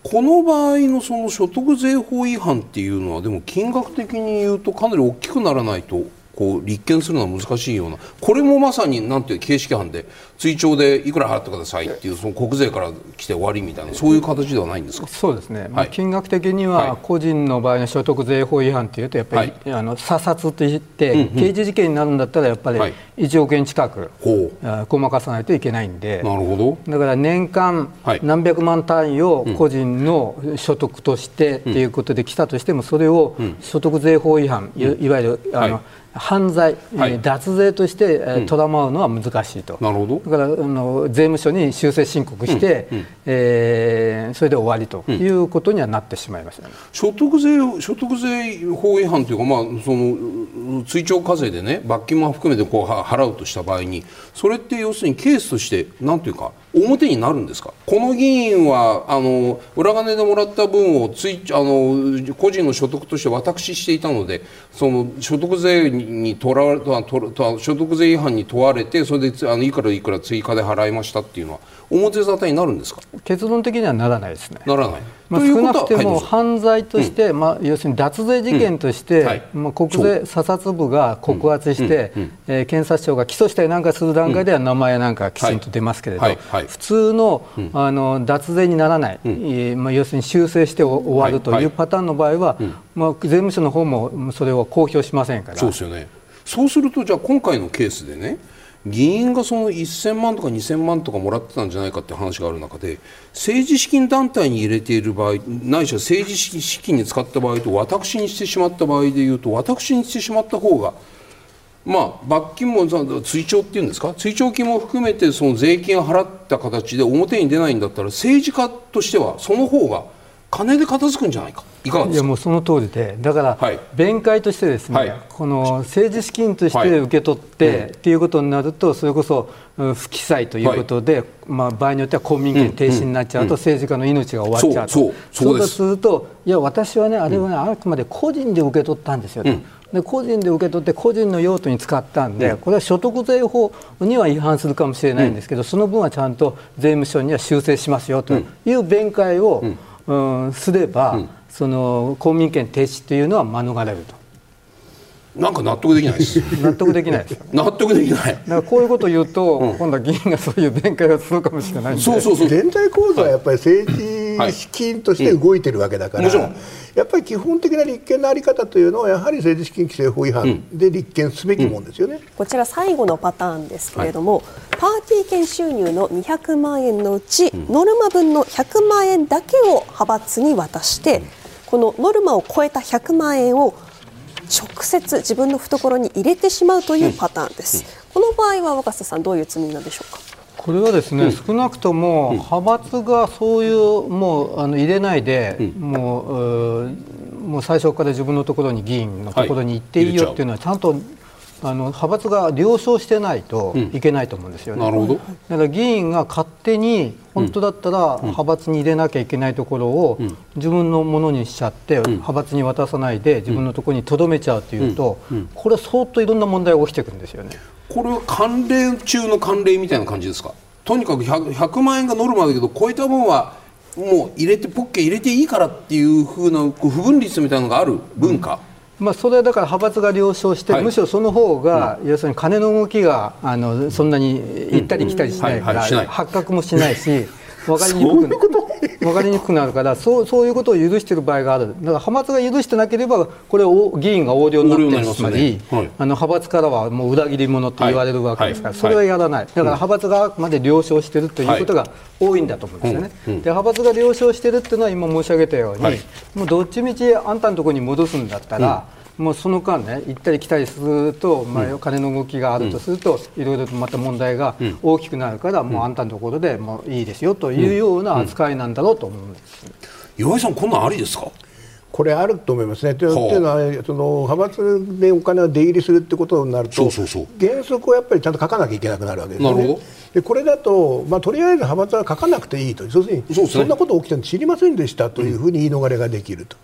この場合のその所得税法違反っていうのは、でも金額的に言うと、かなり大きくならないとこう立件するのは難しいようなこれもまさになんていう形式犯で追徴でいくら払ってくださいっていうその国税から来て終わりみたいなそういう形ではないんですか？そうですね、はい、金額的には個人の場合の所得税法違反というとやっぱり、はい、あの査察といって、刑事事件になるんだったらやっぱり1億円近く、はい、ごまかさないといけないんでなるほど。だから年間何百万単位を個人の所得としてっていうことで来たとしてもそれを所得税法違反、いわゆるあの、犯罪、はい、脱税として、えー、とらまうのは難しいと、なるほど。だからあの税務署に修正申告して、うん。うん、えー、それで終わりということにはなってしまいました、ね、所得税所得税法違反というか、まあ、その追徴課税でね罰金も含めてこう払うとした場合にそれって要するにケースとしてなんていうか表になるんですか？この議員はあの裏金でもらった分をついあの個人の所得として私していたのでその所得税にとらと所得税違反に問われてそれであのいくらいくら追加で払いましたっていうのは表沙汰になるんですか？結論的にはならないですね。ならない。まあ、少なくても犯罪として、まあ、要するに脱税事件として、まあ、国税査察部が告発して、うえ検察庁が起訴したりなんかする段階では名前なんかきちんと出ますけれど、普通の,、あの脱税にならない、まあ、要するに修正して終わるというパターンの場合は、まあ、税務署の方もそれを公表しませんから。そうですよね。そうするとじゃあ今回のケースでね議員がその1000万とか2000万とかもらってたんじゃないかって話がある中で政治資金団体に入れている場合ないしは政治資金に使った場合と私にしてしまった場合でいうと私にしてしまった方がまあ、罰金も追徴っていうんですか？追徴金も含めてその税金を払った形で表に出ないんだったら政治家としてはその方が金で片付くんじゃないか？いかがですか？いやもうその通りで。だから、はい、弁解としてですね、はい、この政治資金として受け取って、はい、っていうことになるとそれこそ不記載ということで、まあ、場合によっては公民権停止になっちゃうと、政治家の命が終わっちゃうと、そうそうそうす。るといや私はねあれはね、あくまで個人で受け取ったんですよ。と。で個人で受け取って個人の用途に使ったんで、これは所得税法には違反するかもしれないんですけど、その分はちゃんと税務署には修正しますよという弁解を、うんすれば、うん、その公民権停止というのは免れると。なんか納得できないです。納得できないです。納得できない。からこういうことを言うと、うん、今度は議員がそういう弁解をするかもしれないそうそうそう全体構造はやっぱり政治資金として動いてるわけだから、はいうん、やっぱり基本的な立憲の在り方というのはやはり政治資金規正法違反で立件すべきもんですよね、うん、こちら最後のパターンですけれども、はい、パーティー券収入の200万円のうち、ノルマ分の100万円だけを派閥に渡して、このノルマを超えた100万円を直接自分の懐に入れてしまうというパターンです、この場合は若狭さんどういう罪なんでしょうか？これはですね、うん、少なくとも派閥がそういうもうあの入れないで、うん、もうもう最初から自分のところに議員のところに行っていいよっていうのはちゃんとあの派閥が了承してないといけないと思うんですよね。なるほど。だから議員が勝手に本当だったら派閥に入れなきゃいけないところを自分のものにしちゃって派閥に渡さないで自分のところにとどめちゃうというとこれは相当いろんな問題が起きてくるんですよね。これは慣例中の慣例みたいな感じですか？とにかく 100, 100万円がノルマだけど超えた分はもう入れてポッケ入れていいからっていうふうな不分率みたいなのがある文化？まあ、それはだから派閥が了承して、はい、むしろその方が、要するに金の動きがあのそんなに行ったり来たりしないから、発覚もしないし 分かりにくく分かりにくくなるからそうそういうことを許している場合がある。だから派閥が許してなければこれを議員が横領になってるつまり、はい、あの派閥からはもう裏切り者と言われるわけですから、はい、それはやらない。だから派閥がまで了承しているということが多いんだと思うんですよね、で派閥が了承しているっていうのは今申し上げたように、もうどっちみちあんたのところに戻すんだったら、もうその間ね行ったり来たりすると、まあ、金の動きがあるとすると、いろいろとまた問題が大きくなるから、もうあんたのところでもういいですよというような扱いなんだろうと思うんです、岩井さんこんなんありですか？これあると思いますね。というのはその派閥でお金を出入りするってことになると原則をやっぱりちゃんと書かなきゃいけなくなるわけですね。でこれだと、まあ、とりあえず派閥は書かなくていいと。要するにそんなこと起きたの知りませんでしたというふうに言い逃れができると。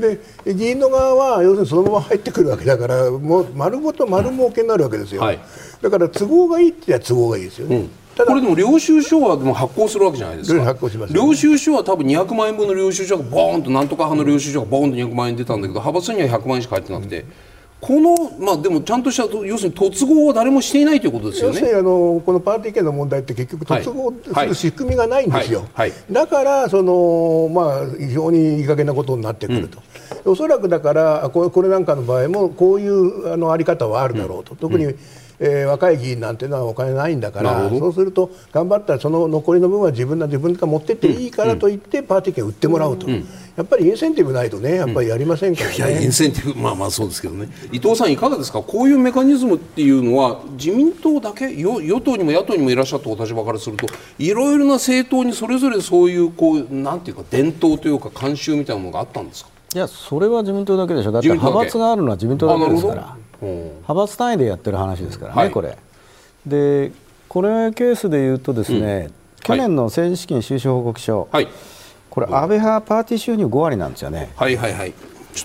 で議員の側は要するにそのまま入ってくるわけだからもう丸ごと丸儲けになるわけですよ、はい、だから都合がいいって言ったら都合がいいですよね。うん。これでも領収書はでも発行するわけじゃないですか。発行します、ね、領収書は多分200万円分の領収書がボーンとなんとか派の領収書がボーンと200万円出たんだけど派閥には100万円しか入ってなくて、うんこの、まあ、でもちゃんとした要するに突合は誰もしていないということですよね。要するにあのこのパーティー券の問題って結局突合する仕組みがないんですよ。はいはいはい、だからその、まあ、非常にいい加減なことになってくると。うん、おそらくだからこれこれなんかの場合もこういうあのあり方はあるだろうと。うん、特に、うんえー、若い議員なんていうのはお金ないんだからそうすると頑張ったらその残りの分は自分が自分が持ってっていいからと言ってパーティー券売ってもらうと、うん、やっぱりインセンティブないとねやっぱりやりませんからね、いやインセンティブまあまあそうですけどね。伊藤さんいかがですか？こういうメカニズムっていうのは自民党だけ与与党にも野党にもいらっしゃったお立場からするといろいろな政党にそれぞれそういうこうなんていうか伝統というか慣習みたいなものがあったんですか？いやそれは自民党だけでしょ。だって派閥があるのは自民党だけですから派閥単位でやってる話ですからね、はい、これ。でこれケースでいうとですね、うん、去年の政治資金収支報告書、はい、これ安倍派パーティー収入5割なんですよね。はいはいはい。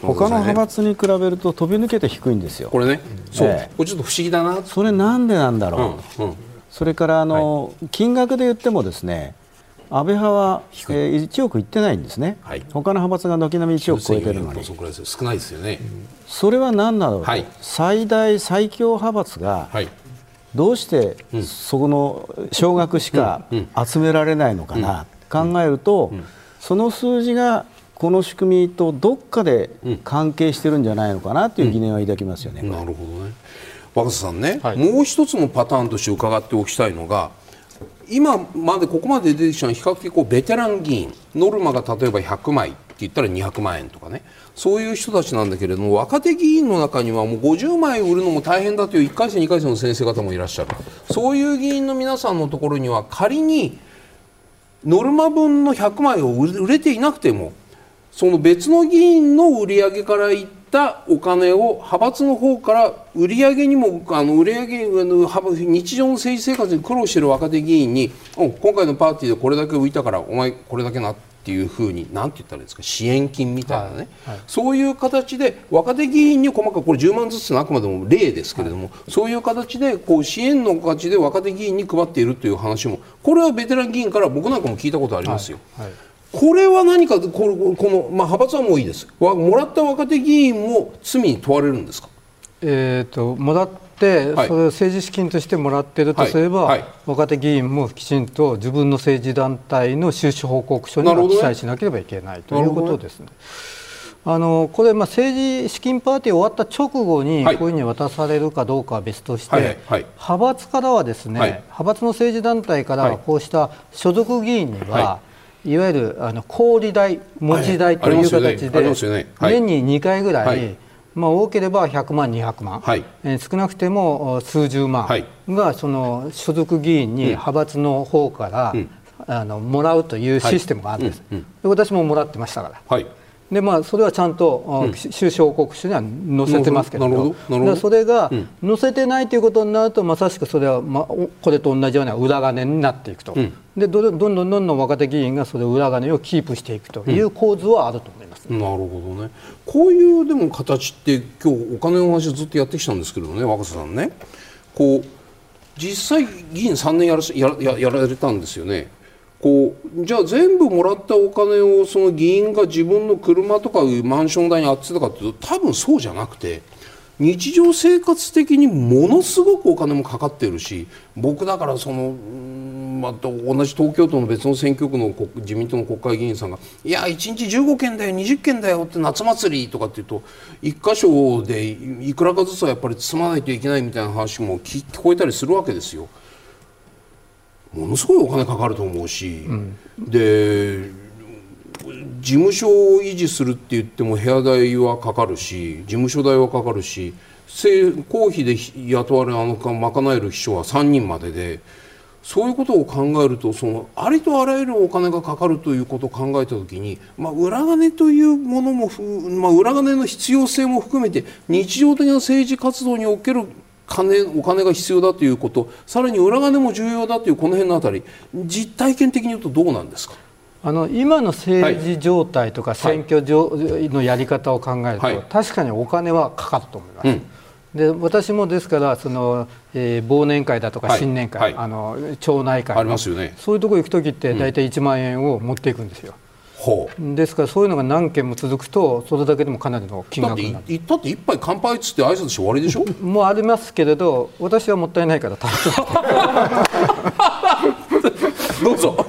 他の派閥に比べると飛び抜けて低いんですよ。これね、そう、えこれちょっと不思議だな。それなんでなんだろう。うんうん、それからあの、はい、金額で言ってもですね、安倍派は、えー、1億いってないんですね、はい、他の派閥が軒並み1億超えてるのに、少ないですよね、それは何なの？か、はい、最大最強派閥が、はい、どうしてそこの少額しか集められないのかな、考えると、その数字がこの仕組みとどっかで関係してるんじゃないのかなという疑念は抱きますよね。なるほどね。若狭さんね、はい、もう一つのパターンとして伺っておきたいのが今までここまで出てきたのは比較的こうベテラン議員ノルマが例えば100枚って言ったら200万円とかね。そういう人たちなんだけれども若手議員の中にはもう50枚売るのも大変だという1回戦2回戦の先生方もいらっしゃる。そういう議員の皆さんのところには仮にノルマ分の100枚を売れていなくてもその別の議員の売り上げからいったお金を派閥の方から売り上げにもあの売り上げ日常の政治生活に苦労している若手議員に今回のパーティーでこれだけ浮いたからお前これだけなってっていうふうに何て言ったらいいですか支援金みたいなね、はいはい、そういう形で若手議員に細かくこれ10万ずつのあくまでも例ですけれども、はい、そういう形でこう支援の形で若手議員に配っているという話もこれはベテラン議員から僕なんかも聞いたことありますよ。これは何かこの、このまあ、派閥はもういいです。もらった若手議員も罪に問われるんですか？えーと、もらっ、はい、それを政治資金としてもらっているとすれば、はい。はい、若手議員もきちんと自分の政治団体の収支報告書には記載しなければいけないということですね。あのこれ、まあ、政治資金パーティー終わった直後に、こういうふうに渡されるかどうかは別として、はいはい、派閥からはですね、はい、派閥の政治団体からこうした所属議員には、い、わゆるあの小売代、持ち代という形で、年に2回ぐらい、まあ、多ければ100万、200万、はい、えー、少なくても数十万がその所属議員に派閥の方から、うん、あのもらうというシステムがあるんです、うん。うん、私ももらってましたから。はいでまあ、それはちゃんと、うん、収支報告書には載せてますけど。ど。それが載せてないということになるとまさしくそれは、ま、これと同じような裏金になっていくと、うん、でどんどんどんどん若手議員がそれ裏金をキープしていくという構図はあると思います、うん、なるほどね。こういうでも形って今日お金の話ずっとやってきたんですけどね若狭さんね。こう実際議員3年やらややられたんですよね。こうじゃあ全部もらったお金をその議員が自分の車とかマンション代に充てたかというと多分そうじゃなくて日常生活的にものすごくお金もかかってるし僕だからその、まあ、同じ東京都の別の選挙区の自民党の国会議員さんが「いや1日15件だよ20件だよ」って夏祭りとかっていうと1箇所でいくらかずつはやっぱり積まないといけないみたいな話も聞こえたりするわけですよ。ものすごいお金かかると思うし、うん、で事務所を維持するって言っても部屋代はかかるし事務所代はかかるし公費で雇われあの賄える秘書は3人まででそういうことを考えるとそのありとあらゆるお金がかかるということを考えた時に、まあ、裏金というものも、まあ、裏金の必要性も含めて日常的な政治活動における金お金が必要だということさらに裏金も重要だというこの辺のあたり実体験的に言うとどうなんですか？あの今の政治状態とか選挙上のやり方を考えると、はい、確かにお金はかかると思います。うん。で私もですからその、えー、忘年会だとか新年会、はい。はい、あの町内会ありますよ、ね、そういうところ行く時って大体1万円を持っていくんですよ。ですからそういうのが何件も続くとそれだけでもかなりの金額になる。だってだって一杯乾杯っつって挨拶して終わりでしょ？もうありますけれど私はもったいないから食べて。どうぞ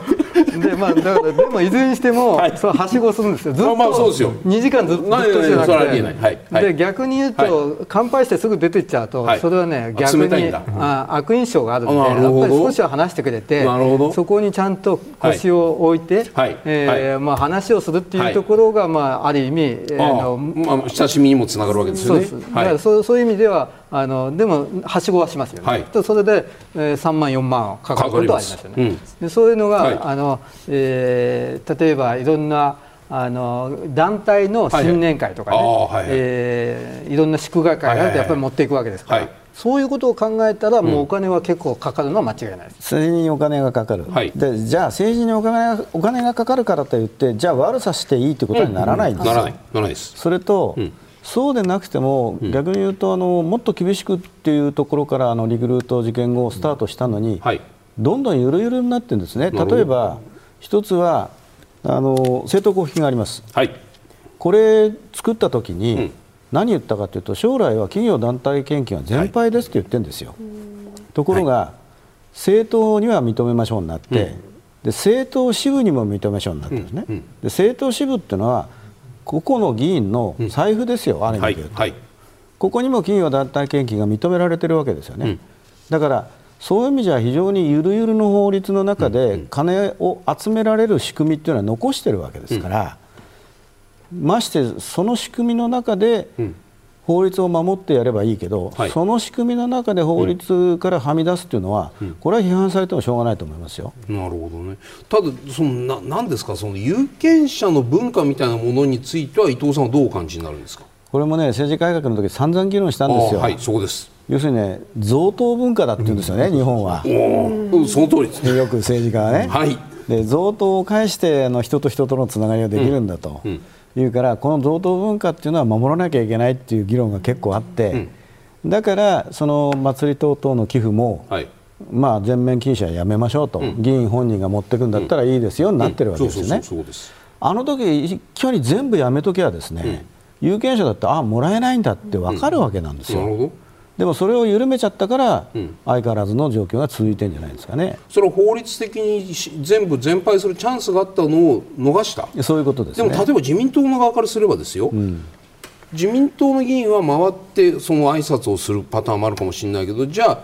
でまあだからでもいずれにしても、はい、そはしごするんですよ。ずっと、まあ、そうですよ。2時間ずっとしてなくて、はい。はい、で逆に言うと、はい、乾杯してすぐ出てっちゃうと、それはね逆にあ悪印象があるのでやっぱり少しは話してくれてそこにちゃんと腰を置いて、はい。えーまあ、話をするっていうところが、まあ、ある意味、えー、のまあ、親しみにもつながるわけですよね。そうだからそうそういう意味ではあのでもはしごはしますよね、はい、それで、えー、3万4万かかることはありますよね、うん、でそういうのが、はい、あのえー、例えばいろんなあの団体の新年会とかね、はいはい。えー、いろんな祝賀会がやっぱり持っていくわけですから、はい、そういうことを考えたら、もうお金は結構かかるのは間違いないです、政治にお金がかかる、はい、でじゃあ政治にお金がお金がかかるからといってじゃあ悪さしていいということにならないんです。よ、うん、ならない。ならないです。それと、うん。そうでなくても、逆に言うとあのもっと厳しくっていうところからあのリクルート事件後スタートしたのに、はい、どんどんゆるゆるになってるんですね、例えば一つはあの政党交付金があります、はい、これ作った時に、うん、何言ったかというと将来は企業団体献金は全廃ですって言ってるんですよ、はい、ところが、はい、政党には認めましょうになって、うん、で政党支部にも認めましょうになってるんですね、うん、で政党支部っていうのは個々の議員の財布ですよ、うん、ある意味で言うと、はい。はい、ここにも企業団体献金が認められてるわけですよね、うん、だからそういう意味じゃ非常にゆるゆるの法律の中で金を集められる仕組みっていうのは残してるわけですから、うん、ましてその仕組みの中で法律を守ってやればいいけど、はい、その仕組みの中で法律からはみ出すっていうのは、うん、これは批判されてもしょうがないと思いますよ。なるほどね。ただそのななんですか？その有権者の文化みたいなものについては伊藤さんはどうお感じになるんですか？これもね政治改革の時散々議論したんですよ。はい、そうです。要するにね贈答文化だって言うんですよね、うん、日本は。おその通りです、ね。よく政治家はね。はい。で贈答を介してあの人と人とのつながりができるんだと。うんいうからこの贈答文化っていうのは守らなきゃいけないっていう議論が結構あって、うん、だからその祭り等々の寄付も、はい、まあ、全面禁止はやめましょうと、うん、議員本人が持っていくんだったらいいですよになってるわけですよね。あの時一挙に全部やめときゃですね、有権者だってあもらえないんだって分かるわけなんですよ。でもそれを緩めちゃったから、相変わらずの状況が続いてるんじゃないですかね。それは法律的に全部全廃するチャンスがあったのを逃した。そういうことです、ね、でも例えば自民党の側からすればですよ、うん、自民党の議員は回ってその挨拶をするパターンもあるかもしれないけどじゃあ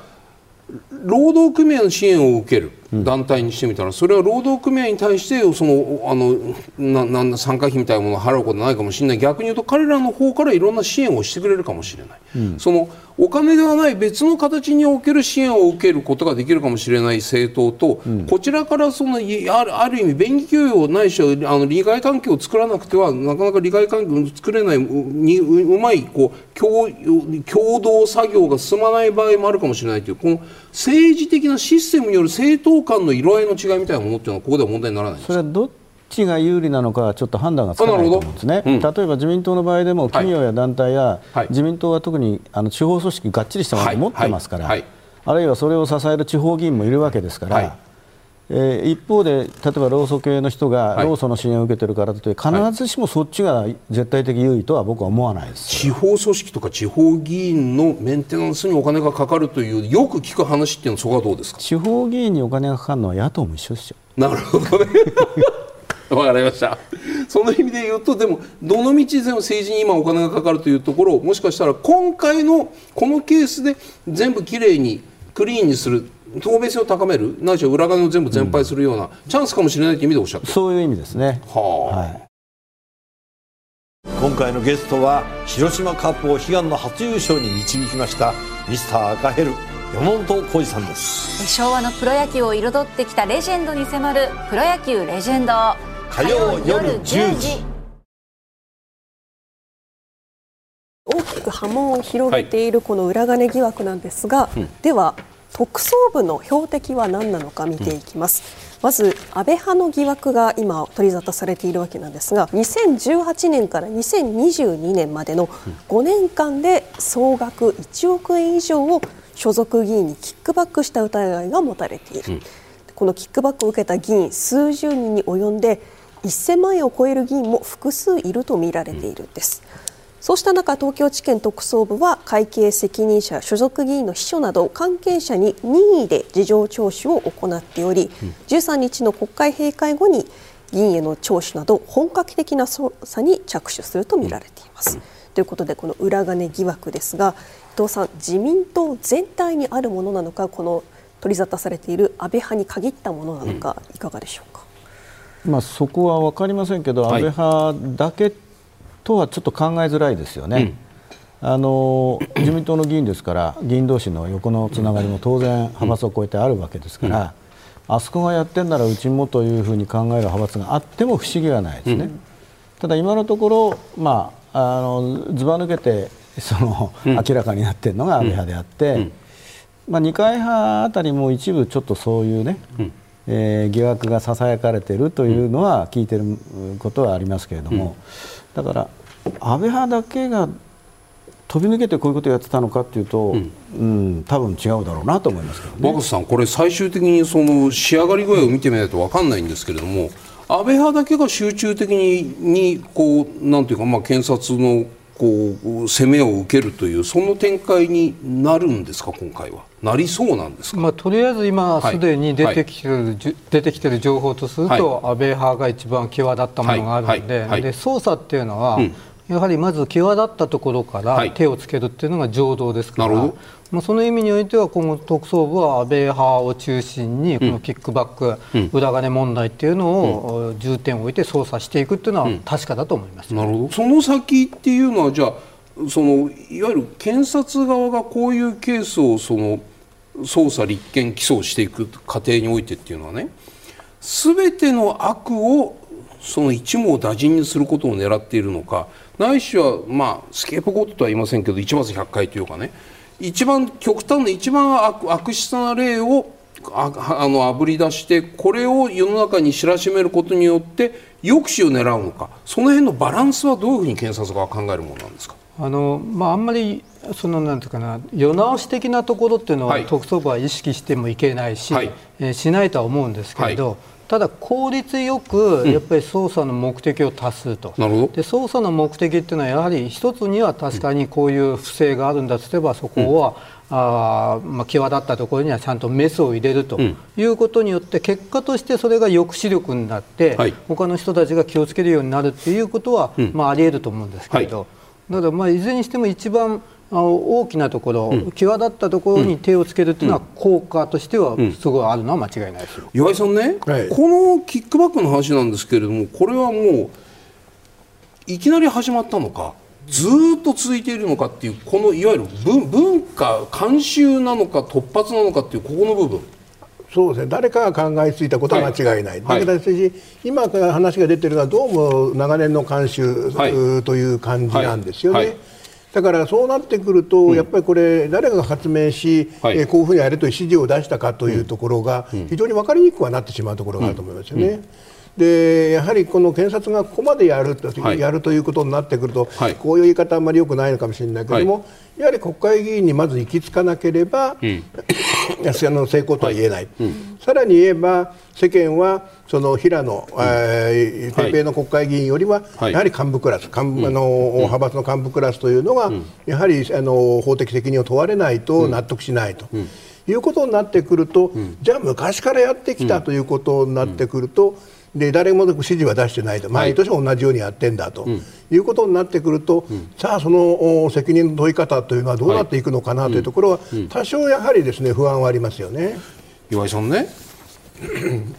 労働組合の支援を受ける団体にしてみたら、それは労働組合に対してそのあのななん参加費みたいなものを払うことないかもしれない。逆に言うと彼らの方からいろんな支援をしてくれるかもしれない、うん、そのお金ではない別の形における支援を受けることができるかもしれない政党と、うん、こちらからそのあるある意味便宜給与ないしはあの利害関係を作らなくてはなかなか利害関係を作れないにうまいこう共共同作業が進まない場合もあるかもしれないというこの政治的なシステムによる政党間の色合いの違いみたいなものっていうのはここでは問題にならないそれはどっちが有利なのかはちょっと判断がつかないと思うんですね、うん、例えば自民党の場合でも企業や団体や、はい、自民党は特にあの地方組織がっちりしたものを持ってますから、あるいはそれを支える地方議員もいるわけですから、えー、一方で例えば労組系の人が労組の支援を受けてるからといって必ずしもそっちが絶対的優位とは僕は思わないです。地方組織とか地方議員のメンテナンスにお金がかかるというよく聞く話っていうのはそこはどうですか？地方議員にお金がかかるのは野党も一緒ですよ。なるほどね。わかりました。その意味で言うとでもどの道でも政治に今お金がかかるというところをもしかしたら今回のこのケースで全部きれいにクリーンにする透明性を高める？ないしは裏金を全部全廃するような、チャンスかもしれないという意味でおっしゃってそういう意味ですね。はあ、はい、今回のゲストは広島カップを悲願の初優勝に導きましたミスター赤ヘル山本浩二さんです。昭和のプロ野球を彩ってきたレジェンドに迫るプロ野球レジェンド。火曜夜10時。大きく波紋を広げているこの裏金疑惑なんですが、はい。うん、では特捜部の標的は何なのか見ていきます。うん、まず安倍派の疑惑が今取り沙汰されているわけなんですが2018年から2022年までの5年間で総額1億円以上を所属議員にキックバックした疑いが持たれている、うん、このキックバックを受けた議員数十人に及んで1000万円を超える議員も複数いるとみられているんです。うんそうした中、東京地検特捜部は会計責任者、所属議員の秘書など関係者に任意で事情聴取を行っており、うん、13日の国会閉会後に議員への聴取など本格的な捜査に着手するとみられています。うん、ということでこの裏金疑惑ですが伊藤さん、自民党全体にあるものなのかこの取り沙汰されている安倍派に限ったものなのか、いかがでしょうか？まあ、そこは分かりませんけど、安倍派だけとはちょっと考えづらいですよね。うん、あの自民党の議員ですから議員同士の横のつながりも当然派閥を超えてあるわけですから、あそこがやってんならうちもというふうに考える派閥があっても不思議はないですね。ただ今のところ、まあ、あのずば抜けてその、明らかになっているのが安倍派であって、まあ、二階派あたりも一部ちょっとそういうね、えー、疑惑がささやかれているというのは聞いていることはありますけれども、だから安倍派だけが飛び抜けてこういうことをやってたのかというと、うん、うん、多分違うだろうなと思いますけど、ね、若狭さん、これ最終的にその仕上がり具合を見てみないと分かんないんですけれども安倍派だけが集中的ににこうなんていうか、まあ、検察のこう攻めを受けるというその展開になるんですか今回は。なりそうなんですまあ、とりあえず今すでに出てきてる、はい、出てきてる情報とすると、はい、安倍派が一番際立ったものがあるのではい、で捜査っていうのは、うんやはりまず際立ったところから手をつけるっていうのが常道ですから、はい、まあ、その意味においては今後、特捜部は安倍派を中心にこのキックバック、うん、裏金問題っていうのを重点を置いて捜査していくっていうのは確かだと思います、なるほど。その先っていうのはじゃあそのいわゆる検察側がこういうケースをその捜査、立件、起訴していく過程においてっていうのはね全ての悪をその一網打尽にすることを狙っているのかないしは、まあ、スケープゴットとは言いませんけど一罰百回というかね。一番極端な一番悪悪質な例をああのあぶり出してこれを世の中に知らしめることによって抑止を狙うのか。その辺のバランスはどういうふうに検察側は考えるものなんですか？あの、まあ、あんまりそのなんていうかな世直し的なところっていうのは、はい、特捜部は意識してもいけないし、はい、えー、しないとは思うんですけれど、はいただ効率よくやっぱり捜査の目的を達すると、なるほど。で捜査の目的っていうのはやはり一つには確かにこういう不正があるんだとすればそこは、あまあ、際立ったところにはちゃんとメスを入れるということによって結果としてそれが抑止力になって、はい。他の人たちが気をつけるようになるっていうことは、まあ、あり得ると思うんですけれど、だからまあいずれにしても一番大きなところ、際立ったところに手をつけるっていうのは効果としてはすごいあるのは間違いないですよ。岩井さんね、はい。このキックバックの話なんですけれどもこれはもういきなり始まったのかずーっと続いているのかっていうこのいわゆる文文化慣習なのか突発なのかっていうここの部分。そうですね。誰かが考えついたことは間違いない、はい。だけど私今から話が出てるのはどうも長年の慣習、という感じなんですよね。はい。はいだからそうなってくると、やっぱりこれ、誰が発明し、はい。えーこういうふうにやれという指示を出したかというところが、非常に分かりにくくはなってしまうところがあると思いますよね。でやはりこの検察がここまでやると,、はい。やるということになってくると、はい。こういう言い方はあんまり良くないのかもしれないけれども、はやはり国会議員にまず行き着かなければ、あの成功とは言えない、さらに言えば世間はその平野、えー、ペイペイの国会議員よりは、はい。やはり幹部クラス、幹部あの派閥の幹部クラスというのが、やはりあの法的責任を問われないと納得しないと。いうことになってくると、じゃあ昔からやってきたということになってくると、で誰も指示は出してないと、毎年同じようにやってんだと、いうことになってくると、さあ、そのお責任の問い方というのはどうなっていくのかなというところは、多少やはりですね不安はありますよね。岩井さんね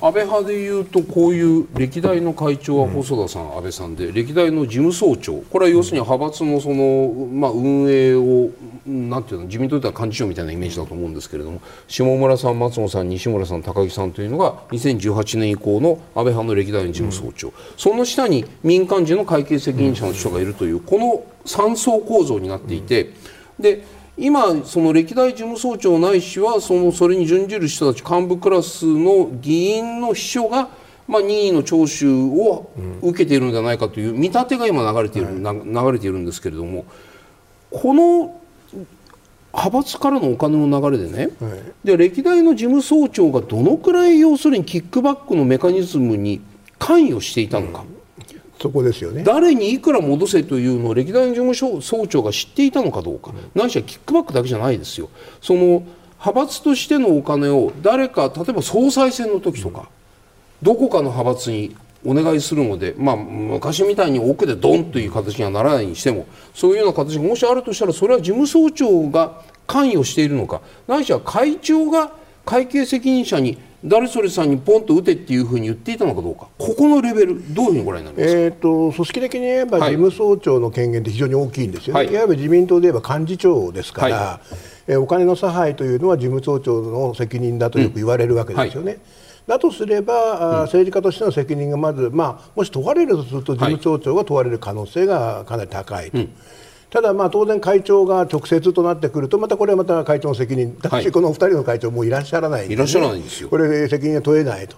安倍派でいうとこういう歴代の会長は細田さん、安倍さんで歴代の事務総長これは要するに派閥のその、まあ、運営をなんていうの自民党では幹事長みたいなイメージだと思うんですけれども下村さん、松野さん、西村さん、高木さんというのが2018年以降の安倍派の歴代の事務総長、その下に民間人の会計責任者の人がいるというこの三層構造になっていて。で今、その歴代事務総長ないしはそのそれに準じる人たち幹部クラスの議員の秘書が、まあ、任意の聴取を受けているのではないかという見立てが今流れている、な流れているんですけれどもこの派閥からのお金の流れでね、で歴代の事務総長がどのくらい要するにキックバックのメカニズムに関与していたのか。そこですよね。誰にいくら戻せというのを歴代の事務総長が知っていたのかどうか、ないしはキックバックだけじゃないですよ、その派閥としてのお金を誰か、例えば総裁選の時とか、どこかの派閥にお願いするので、まあ、昔みたいに奥でドンという形にはならないにしても、そういうような形がもしあるとしたら、それは事務総長が関与しているのか、ないしは会長が会計責任者に誰それさんにポンと打てっていうふうに言っていたのかどうか、ここのレベル、どういうふうにご覧になります？か。えー、と組織的に言えば、はい。事務総長の権限って非常に大きいんですよね、はい。い、わゆる自民党で言えば幹事長ですから、はえーお金の差配というのは事務総長の責任だとよく言われるわけですよね。だとすれば、あー政治家としての責任がまず、まあ、もし問われるとすると、事務総長が問われる可能性がかなり高いと。ただ、まあ、当然、会長が直接となってくると、またこれはまた会長の責任、だし、はいこのお二人の会長もういらっしゃらないいらっしゃらないんですよ。これで責任が問えないと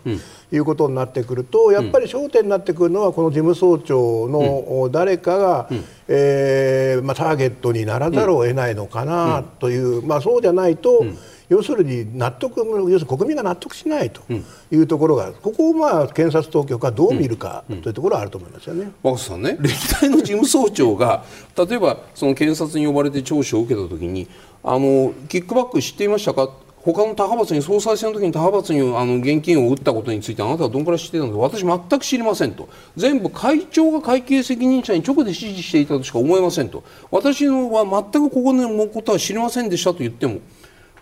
いうことになってくると、やっぱり焦点になってくるのは、この事務総長の誰かが、えーまあ、ターゲットにならざるを得ないのかなという、まあ、そうじゃないと、要するに納得、要するに国民が納得しないというところが、ここをまあ検察当局がどう見るかというところはあると思いますよね。若狭さんね、歴代の事務総長が 例えばその検察に呼ばれて聴取を受けたときにあのキックバック知っていましたか？他の他派閥に総裁選の時に他派閥にあの現金を打ったことについてあなたはどのくらい知っていたの？か私全く知りませんと。全部会長が会計責任者に直で指示していたとしか思えませんと。私のは全くここのことは知りませんでしたと言っても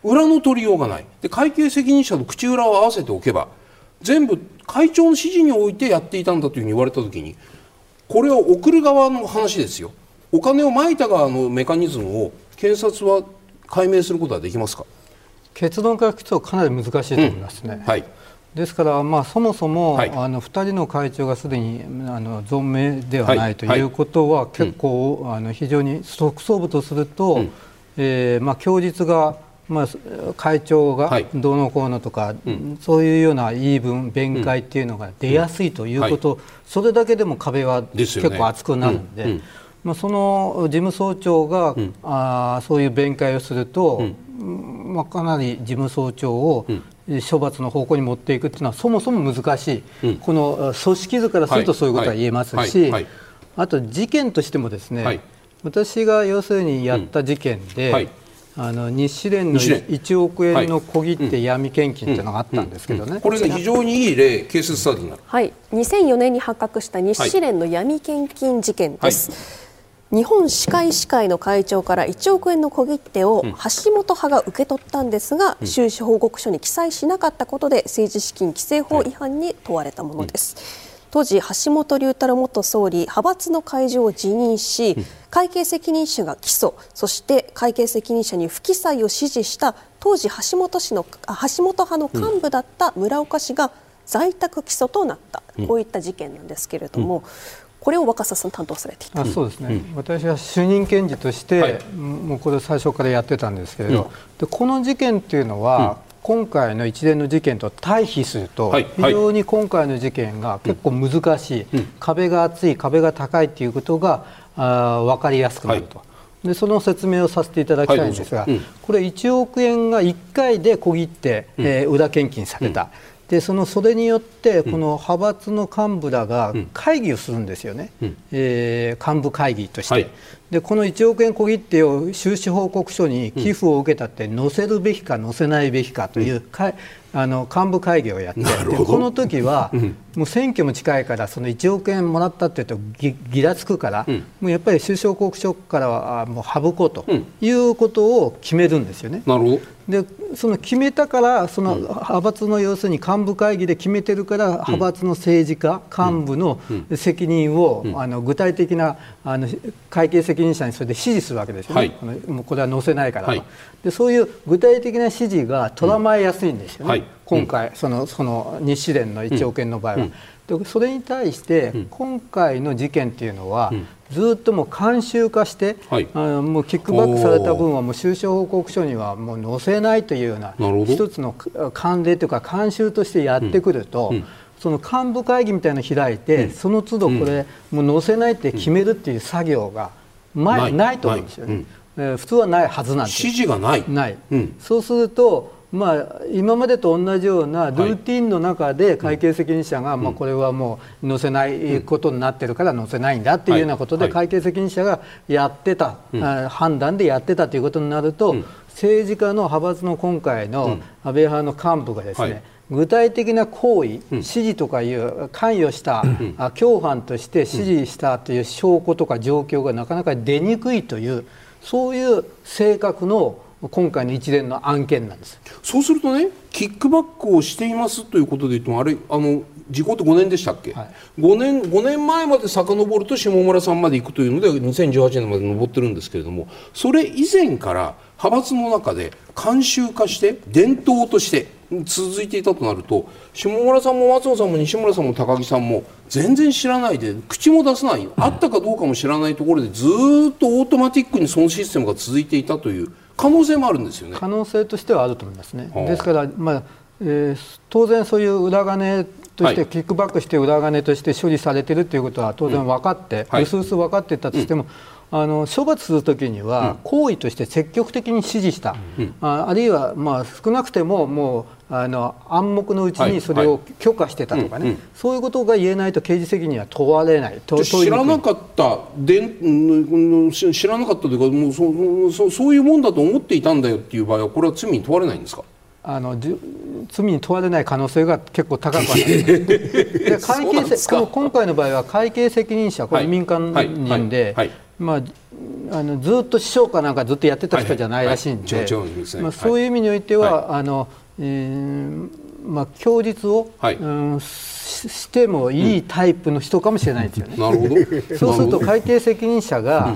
裏の取りようがない。で会計責任者と口裏を合わせておけば全部会長の指示においてやっていたんだというふうに言われた時にこれは送る側の話ですよ。お金をまいた側のメカニズムを検察は解明することはできますか、結論から聞くとかなり難しいと思いますね。はい。ですから、まあ、そもそも、はい。あの2人の会長がすでにあの存命でははないいとい。うことは、結構、あの非常に特捜部とすると、えーまあ、供述が、まあ、会長がはい。どうのこうのとか、そういうような言い分、弁解っていうのが出やすいということ、それだけでも壁は結構厚くなるんで。うん。うん。まあ、その事務総長が、あーそういう弁解をすると、まあ、かなり事務総長を、処罰の方向に持っていくっていうのはそもそも難しい、うん、この組織図からするとそういうことは言えますし、あと事件としてもですね、私が要するにやった事件で、あの日資連の1億円の小切手闇献金というのがあったんですけどね、これが非常にいい例、ケーススタディになる、はい、2004年に発覚した日資連の闇献金事件です。はい。日本歯科医師会の会長から1億円の小切手を橋本派が受け取ったんですが、うん、収支報告書に記載しなかったことで政治資金規正法違反に問われたものです。うん、当時、橋本龍太郎元総理派閥の会長を辞任し、会計責任者が起訴。そして会計責任者に不記載を指示した当時橋本氏の橋本派の幹部だった村岡氏が在宅起訴となった、こういった事件なんですけれども、これを若狭さん担当されていた。あそうですね、うん、私は主任検事として、はい、もうこれ最初からやってたんですけれど、うん、でこの事件っていうのは、今回の一連の事件と対比すると、非常に今回の事件が結構難しい、壁が厚い、壁が高いということがあ分かりやすくなると。でその説明をさせていただきたいんですが、これ1億円が1回で小切って、えー、裏献金された、でそのそれによってこの派閥の幹部らが会議をするんですよね、うん、えー、幹部会議として、はい、でこの1億円小切手を収支報告書に寄付を受けたって載せるべきか載せないべきかという、あの幹部会議をやって。この時は、もう選挙も近いからその1億円もらったっていうとぎぎらつくから、うん、もうやっぱり収支報告書からはもう省こうということを決めるんですよね。なるほどでその決めたからその派閥の要するに幹部会議で決めてるから派閥の政治家幹部の責任をあの具体的なあの会計責任者にそれで指示するわけですよね、はい、もうこれは載せないから。と、はい、でそういう具体的な指示がとらまえやすいんですよね、はい、今回そのその日資連の1億円の場合は。でそれに対して今回の事件っていうのは、ずっともう慣習化して、はい、あのもうキックバックされた分はもう収支報告書にはもう載せないというような一つの慣例というか慣習としてやってくると、うん。うん、その幹部会議みたいなのを開いて、うん、その都度これ、もう載せないって決めるっていう作業が前、ないと思うんですよね、えー、普通はないはずなんです指示がない。ない、そうするとまあ、今までと同じようなルーティンの中で会計責任者が、まあ、これはもう載せないことになってるから載せないんだっていうようなことで会計責任者がやってた、判断でやってたということになると、政治家の派閥の今回の安倍派の幹部がですね、具体的な行為、指示とかいう関与した、共犯として指示したという証拠とか状況がなかなか出にくいというそういう性格の今回の一連の案件なんです。そうするとねキックバックをしていますということで言ってもあれあの時効って5年でしたっけ、はい、5, 年5年前まで遡ると下村さんまで行くというので2018年まで上ってるんですけれどもそれ以前から派閥の中で慣習化して伝統として続いていたとなると下村さんも松尾さんも西村さんも高木さんも全然知らないで口も出さない、あったかどうかも知らないところでずっとオートマティックにそのシステムが続いていたという可能性もあるんですよね。可能性としてはあると思いますね。ですから、まあえー、当然そういう裏金として、キックバックして裏金として処理されているということは当然分かって、うすうす分かっていたとしても、あの処罰するときには、行為として積極的に指示した、ああるいは、まあ、少なくてももうあの暗黙のうちにそれを許可してたとかね、そういうことが言えないと刑事責任は問われない。知らなかったで知らなかったというかもうそそそういうもんだと思っていたんだよっていう場合はこれは罪に問われないんですか？あの罪に問われない可能性が結構高くあるで会計今回の場合は会計責任者これ民間人で、まあ、あのずっと師匠かなんかずっとやってた人じゃないらしいんで。まあ、そういう意味においては、あのえーまあ、供述を、はい、うんしてもいいタイプの人かもしれないですよね。なるほど。そうすると会計責任者が、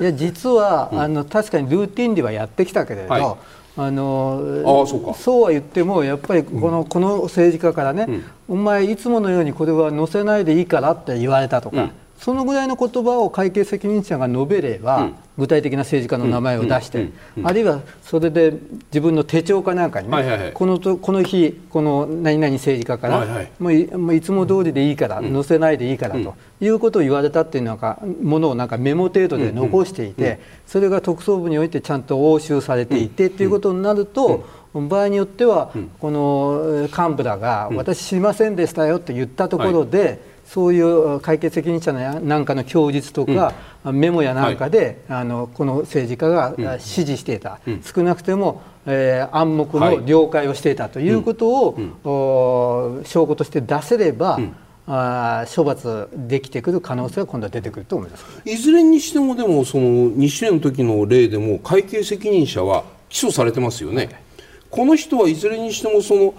いや実は、あの確かにルーティンではやってきたけれど、はい。あのあそうそうは言ってもやっぱりこの,、この政治家からね、お前いつものようにこれは載せないでいいからって言われたとか、そのぐらいの言葉を会計責任者が述べれば、具体的な政治家の名前を出して、あるいはそれで自分の手帳かなんかにね、このとこの日、この何々政治家から、もういつも通りでいいから、載せないでいいからということを言われたっていうのがものをなんかメモ程度で残していて、それが特捜部においてちゃんと押収されていてっていうことになると、場合によっては、この幹部らが、私知りませんでしたよと言ったところで、そういう会計責任者のなんかの供述とか、メモやなんかで、あのこの政治家が指示していた、少なくても、えー、暗黙の了解をしていたということを、証拠として出せれば、あ処罰できてくる可能性が今度は出てくると思います。いずれにしてもでもその西年の時の例でも会計責任者は起訴されてますよね。この人はいずれにしてもその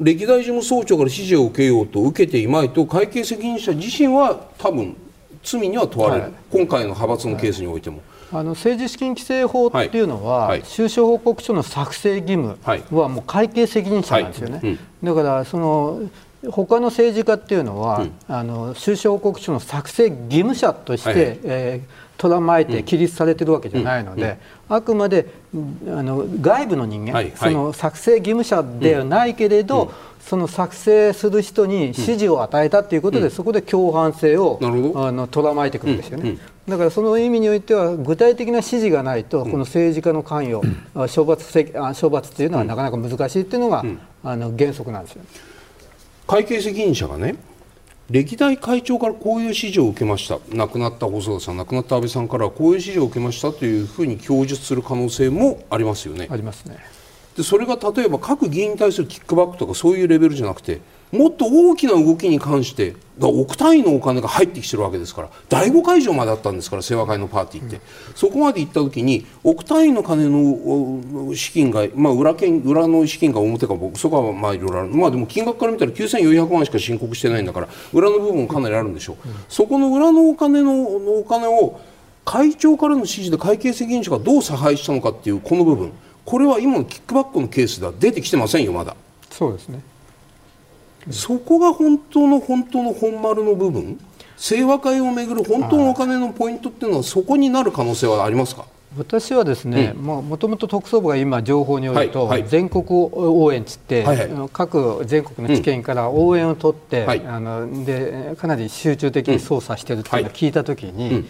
歴代事務総長から指示を受けようと受けていまいと会計責任者自身は多分罪には問われる、はい、今回の派閥のケースにおいても。あの政治資金規正法っていうのは、はい、収支報告書の作成義務はもう会計責任者なんですよね。はい。うん、だからその他の政治家っていうのは、うん、あの収支報告書の作成義務者として、はい。はい、えー、えて規律されてるわけじゃないので、うん、あくまであの外部の人間、はいはい、その作成義務者ではないけれど、うん、その作成する人に指示を与えたということで、そこで共犯性をあの捉まえてくるんですよね。だからその意味においては具体的な指示がないとこの政治家の関与、処罰処罰というのはなかなか難しいというのが、あの原則なんですよ。会計責任者がね歴代会長からこういう指示を受けました亡くなった細田さん亡くなった安倍さんからこういう指示を受けましたというふうに供述する可能性もありますよね。ありますね。でそれが例えば各議員に対するキックバックとかそういうレベルじゃなくてもっと大きな動きに関して億単位のお金が入ってきてるわけですから第5会場まであったんですから清和会のパーティーって、うん、そこまで行った時に億単位の金の資金が、まあ、裏裏の資金が表かそこはまあいろいろある、まあ、でも金額から見たら9400万しか申告してないんだから裏の部分かなりあるんでしょう、うん、そこの裏のお金のお金を会長からの指示で会計責任者がどう差配したのかっていうこの部分。これは今のキックバックのケースでは出てきてませんよまだ。そうですね。そこが本当の本当の本丸の部分？清和会をめぐる本当のお金のポイントっていうのはそこになる可能性はありますか？私はですね、もともと特捜部が今、情報によると、はいはい、全国応援つって、はいはい、各全国の知見から応援を取って、うん、あのでかなり集中的に捜査しているというのを聞いたときに、うん、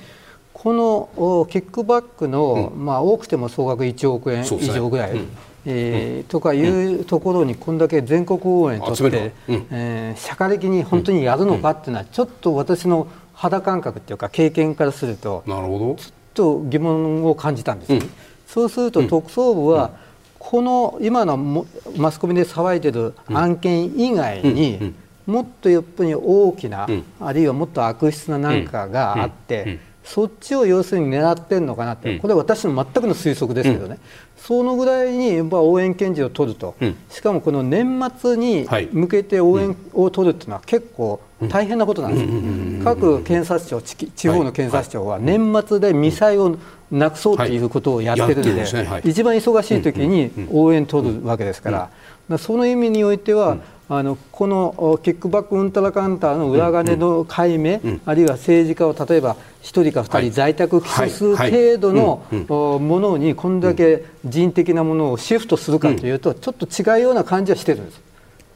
このキックバックの、まあ、多くても総額1億円以上ぐらい。えー、とかいうところにこんだけ全国応援とって、うん、えー、社会的に本当にやるのかっていうのはちょっと私の肌感覚っていうか経験からするとなるほど。ちょっと疑問を感じたんです、うん、そうすると特捜部は、この今のマスコミで騒いでる案件以外に、もっとやっぱり大きな、あるいはもっと悪質な何かがあって、そっちを要するに狙ってるのかなって、これは私の全くの推測ですけどね、そのぐらいにやっぱ応援検事を取ると、しかもこの年末に向けて応援を取るっていうのは結構大変なことなんです、各検察庁、地方の検察庁は年末でミサイをなくそうということをやってるんで、一番忙しい時に応援取るわけですから、その意味においては、あのこのキックバックうんたらかんたらの裏金の解明、あるいは政治家を例えば1人か2人在宅起訴する程度のものにこんだけ人的なものをシフトするかというとちょっと違うような感じはしてるんです。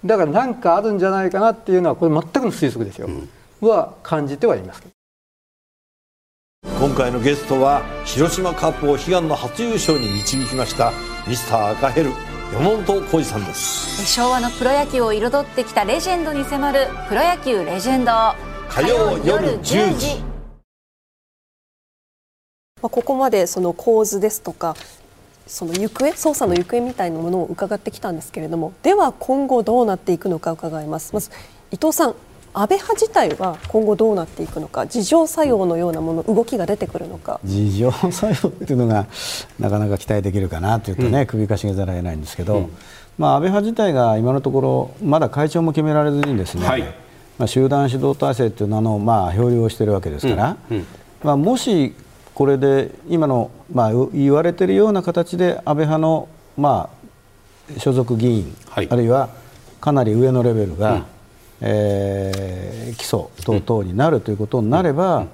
だから何かあるんじゃないかなっていうのはこれ全くの推測ですよ、は感じてはいます今回のゲストは広島カップを悲願の初優勝に導きましたミスター赤ヘル山本浩二さんです。昭和のプロ野球を彩ってきたレジェンドに迫る「プロ野球レジェンド」火曜夜10時。ここまでその構図ですとかその行方捜査の行方みたいなものを伺ってきたんですけれどもでは今後どうなっていくのか伺います。まず伊藤さん安倍派自体は今後どうなっていくのか自浄作用のようなもの動きが出てくるのか。自浄作用っていうのがなかなか期待できるかなというとね、うん、首かしげざるを得ないんですけど、うん、まあ、安倍派自体が今のところまだ会長も決められずにですね、はい、まあ、集団指導体制という名のまあ漂流をしているわけですから、うん、まあ、もしこれで今のまあ言われているような形で安倍派のまあ所属議員、はい、あるいはかなり上のレベルが、えー、起訴等々になるということになれば、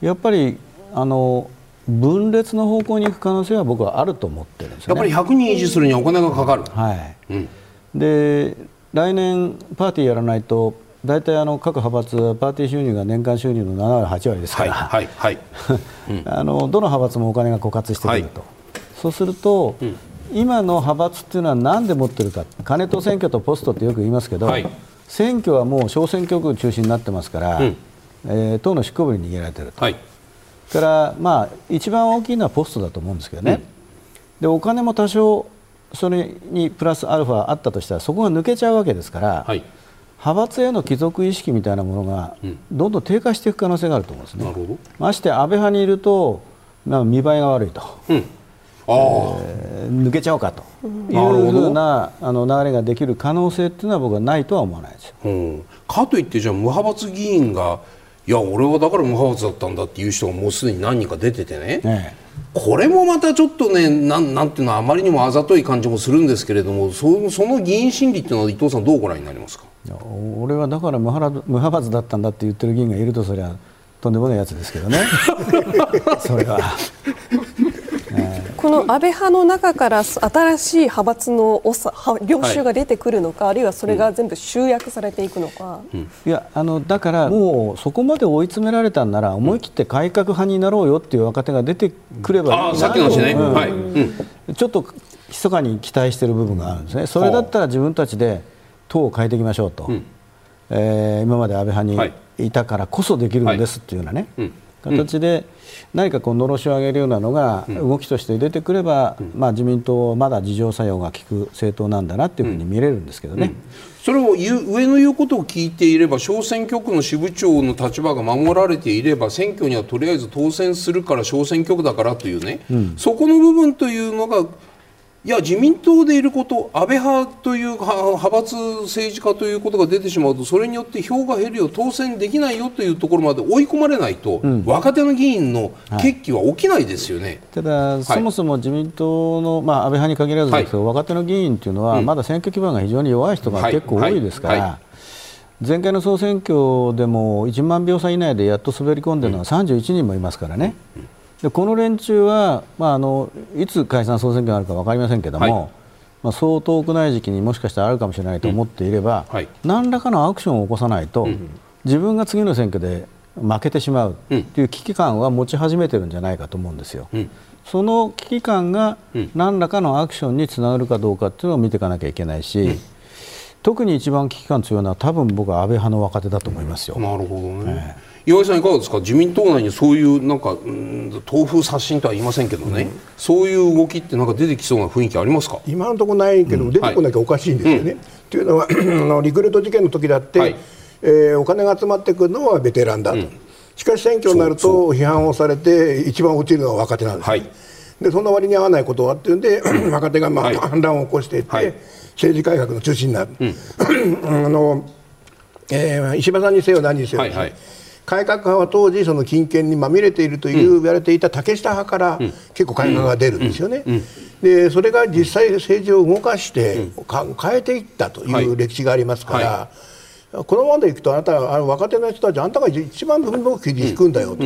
やっぱりあの分裂の方向に行く可能性は僕はあると思ってるんですよ、ね、やっぱり100人維持するにはお金がかかる。はい、うん、で来年パーティーやらないと大体あの各派閥パーティー収入が年間収入の7割8割ですから、はいはいはい。あのどの派閥もお金が枯渇してくると、はい、そうすると、うん、今の派閥っていうのは何で持ってるか。金と選挙とポストってよく言いますけど、はい、選挙はもう小選挙区中心になってますから、うん、えー、党の執行部に逃げられてると、はい、から、まあ、一番大きいのはポストだと思うんですけどね、うん、でお金も多少それにプラスアルファあったとしたらそこが抜けちゃうわけですから、はい、派閥への帰属意識みたいなものがどんどん低下していく可能性があると思うんですね。まして安倍派にいると見栄えが悪いと。うんえー、抜けちゃおうかと。いうふうなあの流れができる可能性っていうのは僕はないとは思わないですよ、うん、かといってじゃあ無派閥議員がいや俺はだから無派閥だったんだっていう人がもうすでに何人か出ててね、ねこれもまたちょっとねなんなんていうのはあまりにもあざとい感じもするんですけれどもそその議員心理っていうのは伊藤さんどうご覧になりますか？俺はだから無派閥だったんだって言ってる議員がいるとそりゃとんでもないやつですけどね。それはこの安倍派の中から新しい派閥の領袖が出てくるのか、はい、あるいはそれが全部集約されていくのか、うん、いやあのだからもうそこまで追い詰められたんなら思い切って改革派になろうよっていう若手が出てくれば、うん、ちょっと密かに期待している部分があるんですね。それだったら自分たちで党を変えていきましょうと、うん、えー、今まで安倍派にい。たからこそできるんですっていうようなね、はい形で何かこうのろしを上げるようなのが動きとして出てくれば、まあ、自民党まだ自浄作用が効く政党なんだなというふうに見れるんですけどね。それを上の言うことを聞いていれば小選挙区の支部長の立場が守られていれば選挙にはとりあえず当選するから小選挙区だからというね、うん、そこの部分というのがいや自民党でいること安倍派という派閥政治家ということが出てしまうとそれによって票が減るよ当選できないよというところまで追い込まれないと、うん、若手の議員の決起は起きないですよね、はい、ただ、はい、そもそも自民党の、まあ、安倍派に限らずですけど、はい、若手の議員というのは、まだ選挙基盤が非常に弱い人が結構多いですから。前回の総選挙でも1万票差以内でやっと滑り込んでるのは31人もいますからね。うんでこの連中は、まあ、あのいつ解散・総選挙があるか分かりませんけれども、はい、まあ、そう遠くない時期にもしかしたらあるかもしれないと思っていれば、うんはい、何らかのアクションを起こさないと、うん、自分が次の選挙で負けてしまうという危機感は持ち始めてるんじゃないかと思うんですよ。うん、その危機感が何らかのアクションにつながるかどうかっていうのを見ていかなきゃいけないし、特に一番危機感強いのは多分僕は安倍派の若手だと思いますよ。なるほどね、えー岩井さんいかがですか？自民党内にそういうなんか、うん、豆腐刷新とは言いませんけどね、うん、そういう動きってなんか出てきそうな雰囲気ありますか？今のところないけど、うん、出てこなきゃおかしいんですよね。と、いうのはのリクルート事件の時だって、はい、えー、お金が集まってくるのはベテランだと、しかし選挙になると批判をされて一番落ちるのは若手なんです、ね、はい、でそんな割に合わないことはっていうんで若手がまあ、はい、反乱を起こしていって、はい、政治改革の中心になる、あのえー、石破さんにせよ何にせよ、はいはい改革派は当時その金権にまみれているという言われていた竹下派から結構改革が出るんですよね。でそれが実際政治を動かして変えていったという歴史がありますから、はい。はい、このままでいくとあなたあの若手の人たちあんたが一番分の切り引くんだよと。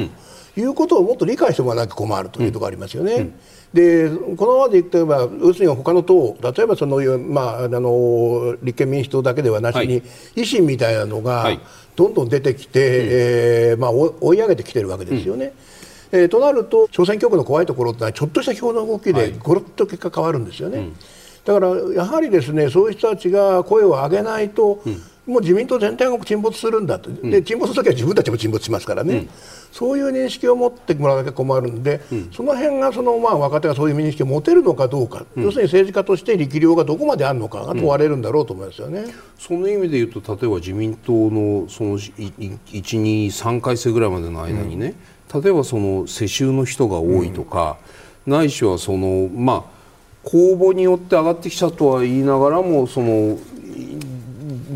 いうことをもっと理解してもらわなきゃ困るというところがありますよね。うん。でこのままでいくと要するに他の党例えばその、まあ、あの立憲民主党だけではなしに、はい、維新みたいなのがどんどん出てきて、はい、えー、まあ、追い上げてきてるわけですよね。うん、えー、となると小選挙区の怖いところってのはちょっとした票の動きでごろっと結果変わるんですよね。はいうん、だからやはりですねそういう人たちが声を上げないと、うんもう自民党全体が沈没するんだと、で沈没するときは自分たちも沈没しますからね、うん、そういう認識を持ってもらわなきゃ困るんで、うん、その辺がそのまあ若手がそういう認識を持てるのかどうか、うん、要するに政治家として力量がどこまであるのかが問われるんだろうと思いますよね、その意味で言うと例えば自民党のその1、2、3回生ぐらいまでの間にね、例えばその世襲の人が多いとか、ないしはそのまあ公募によって上がってきたとは言いながらもその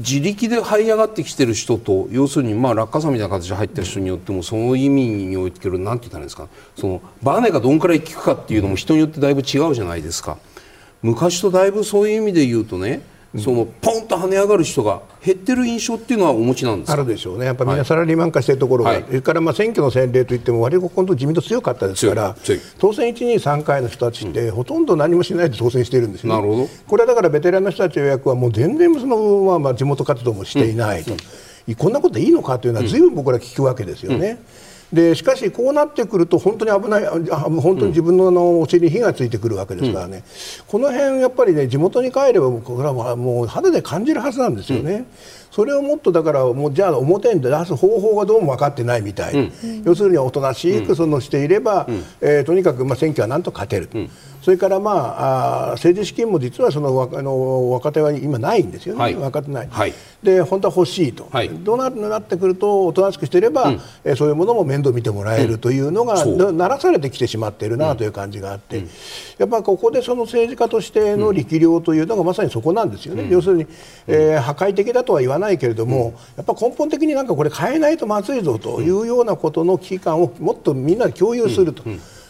自力で這い上がってきてる人と要するにまあ落下傘みたいな形で入ってる人によってもその意味においてなんて言ったらいいんですか？そのバネがどんくらい効くかっていうのも人によってだいぶ違うじゃないですか。昔とだいぶそういう意味で言うとねそのポンと跳ね上がる人が減ってる印象っていうのはお持ちなんですあるでしょうね、やっぱりみんなサラリーマン化しているところが、はい、それからまあ選挙の洗礼といっても、割と今度、自民党強かったですから、当選1、2、3回の人たちって、ほとんど何もしないで当選しているんですよ、ね、なるほど。これはだからベテランの人たちの役は、もう全然その、まあ、まあ地元活動もしていないと、うん、こんなことでいいのかというのは、ずいぶん僕ら聞くわけですよね。うんでしかし、こうなってくると本当に危ない本当に自分ののお尻に火がついてくるわけですからね、うん、この辺やっぱりね地元に帰ればこれはもう肌で感じるはずなんですよね。うんそれをもっとだからもうじゃあ表に出す方法がどうも分かってないみたい、うん、要するにおとなしくそのしていれば、うん、えー、とにかくまあ選挙はなんと勝てる、うん、それからまああ政治資金も実はそのあの若手は今ないんですよね、はい、分かってない、はい、で本当は欲しいと、はい、どうななってくるとおとなしくしていれば、うん、えー、そういうものも面倒見てもらえるというのが、うん、ならされてきてしまっているなという感じがあって、やっぱここでその政治家としての力量というのがまさにそこなんですよね、要するに、えー、破壊的だとは言わないけれども、やっぱ根本的になんかこれ変えないとまずいぞというようなことの危機感をもっとみんなで共有すると。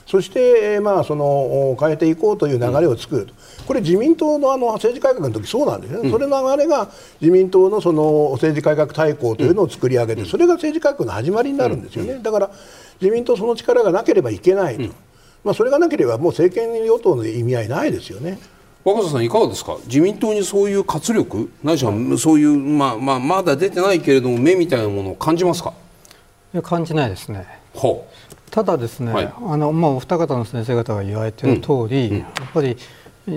そして、まあ、その変えていこうという流れを作ると、これ、自民党のあの政治改革の時そうなんですね、それの流れが自民党のその政治改革大綱というのを作り上げて、それが政治改革の始まりになるんですよね、だから自民党、その力がなければいけないと、まあ、それがなければもう政権与党の意味合いないですよね。若狭さん、いかがですか、自民党にそういう活力、ないしはそういう、まあまあ、まだ出てないけれども、目みたいなものを感じますか？いや感じないですね。ただですね、はい、あのまあ、お二方の先生方が言われている通り、うん。うん、やっぱり、え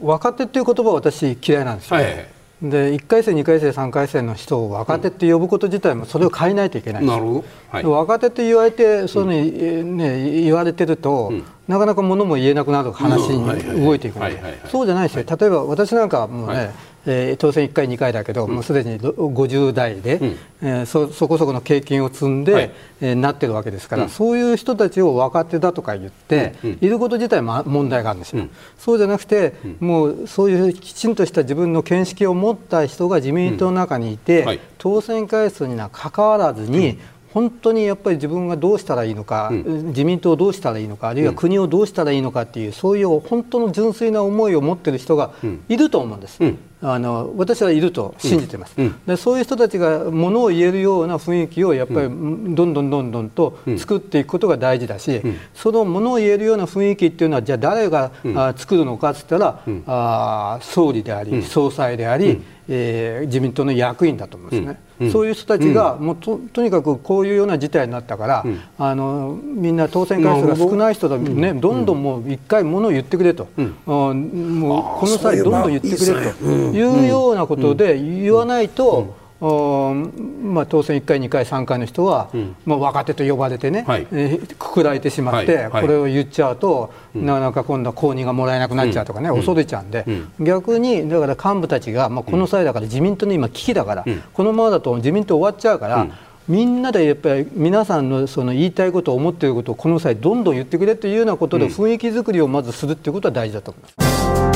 ー、若手っていう言葉は私嫌いなんですよ。はいで1回生、2回生、3回生の人を若手って呼ぶこと自体もそれを変えないといけない、なるほど、はい、若手って言われてそういうに、ね、言われてると、うん、なかなか物も言えなくなる話に動いていくのでそうじゃないですよ、例えば私なんかもうね、はいえー、当選1回、2回だけど、うん、もうすでに50代で、うん、えー、そそこそこの経験を積んで、はい、えー、なってるわけですから、うん、そういう人たちを若手だとか言って、うん、いること自体も問題があるんですよ、そうじゃなくて、もうそういうきちんとした自分の見識を持った人が自民党の中にいて、はい、当選回数にはかかわらずに、本当にやっぱり自分がどうしたらいいのか、うん、自民党をどうしたらいいのかあるいは国をどうしたらいいのかっていう、そういう本当の純粋な思いを持っている人がいると思うんです。うんあの私はいると信じてます、うん、でそういう人たちがものを言えるような雰囲気をやっぱりどんどんどんどんと作っていくことが大事だし、うん、そのものを言えるような雰囲気っていうのはじゃあ誰が、うん、あ作るのかっつったら、うん、あ総理であり、総裁であり、えー、自民党の役員だと思うんですね。そういう人たちが、もうととにかくこういうような事態になったから、あのみんな当選回数が少ない人だ、ねどんどんもう一回ものを言ってくれと、もうこの際どんどん言ってくれと。いうようなことで言わないと、まあ、当選1回、2回、3回の人は、うん、まあ、若手と呼ばれてね、はい、えー、くくられてしまって、これを言っちゃうと、うん、なかなか今度は公認がもらえなくなっちゃうとかね、うん、恐れちゃうんで、逆にだから幹部たちが、まあ、この際だから自民党の今、危機だから、このままだと自民党終わっちゃうから。みんなでやっぱり皆さんのその言いたいことを思っていることをこの際どんどん言ってくれというようなことで雰囲気作りをまずするということは大事だと思います。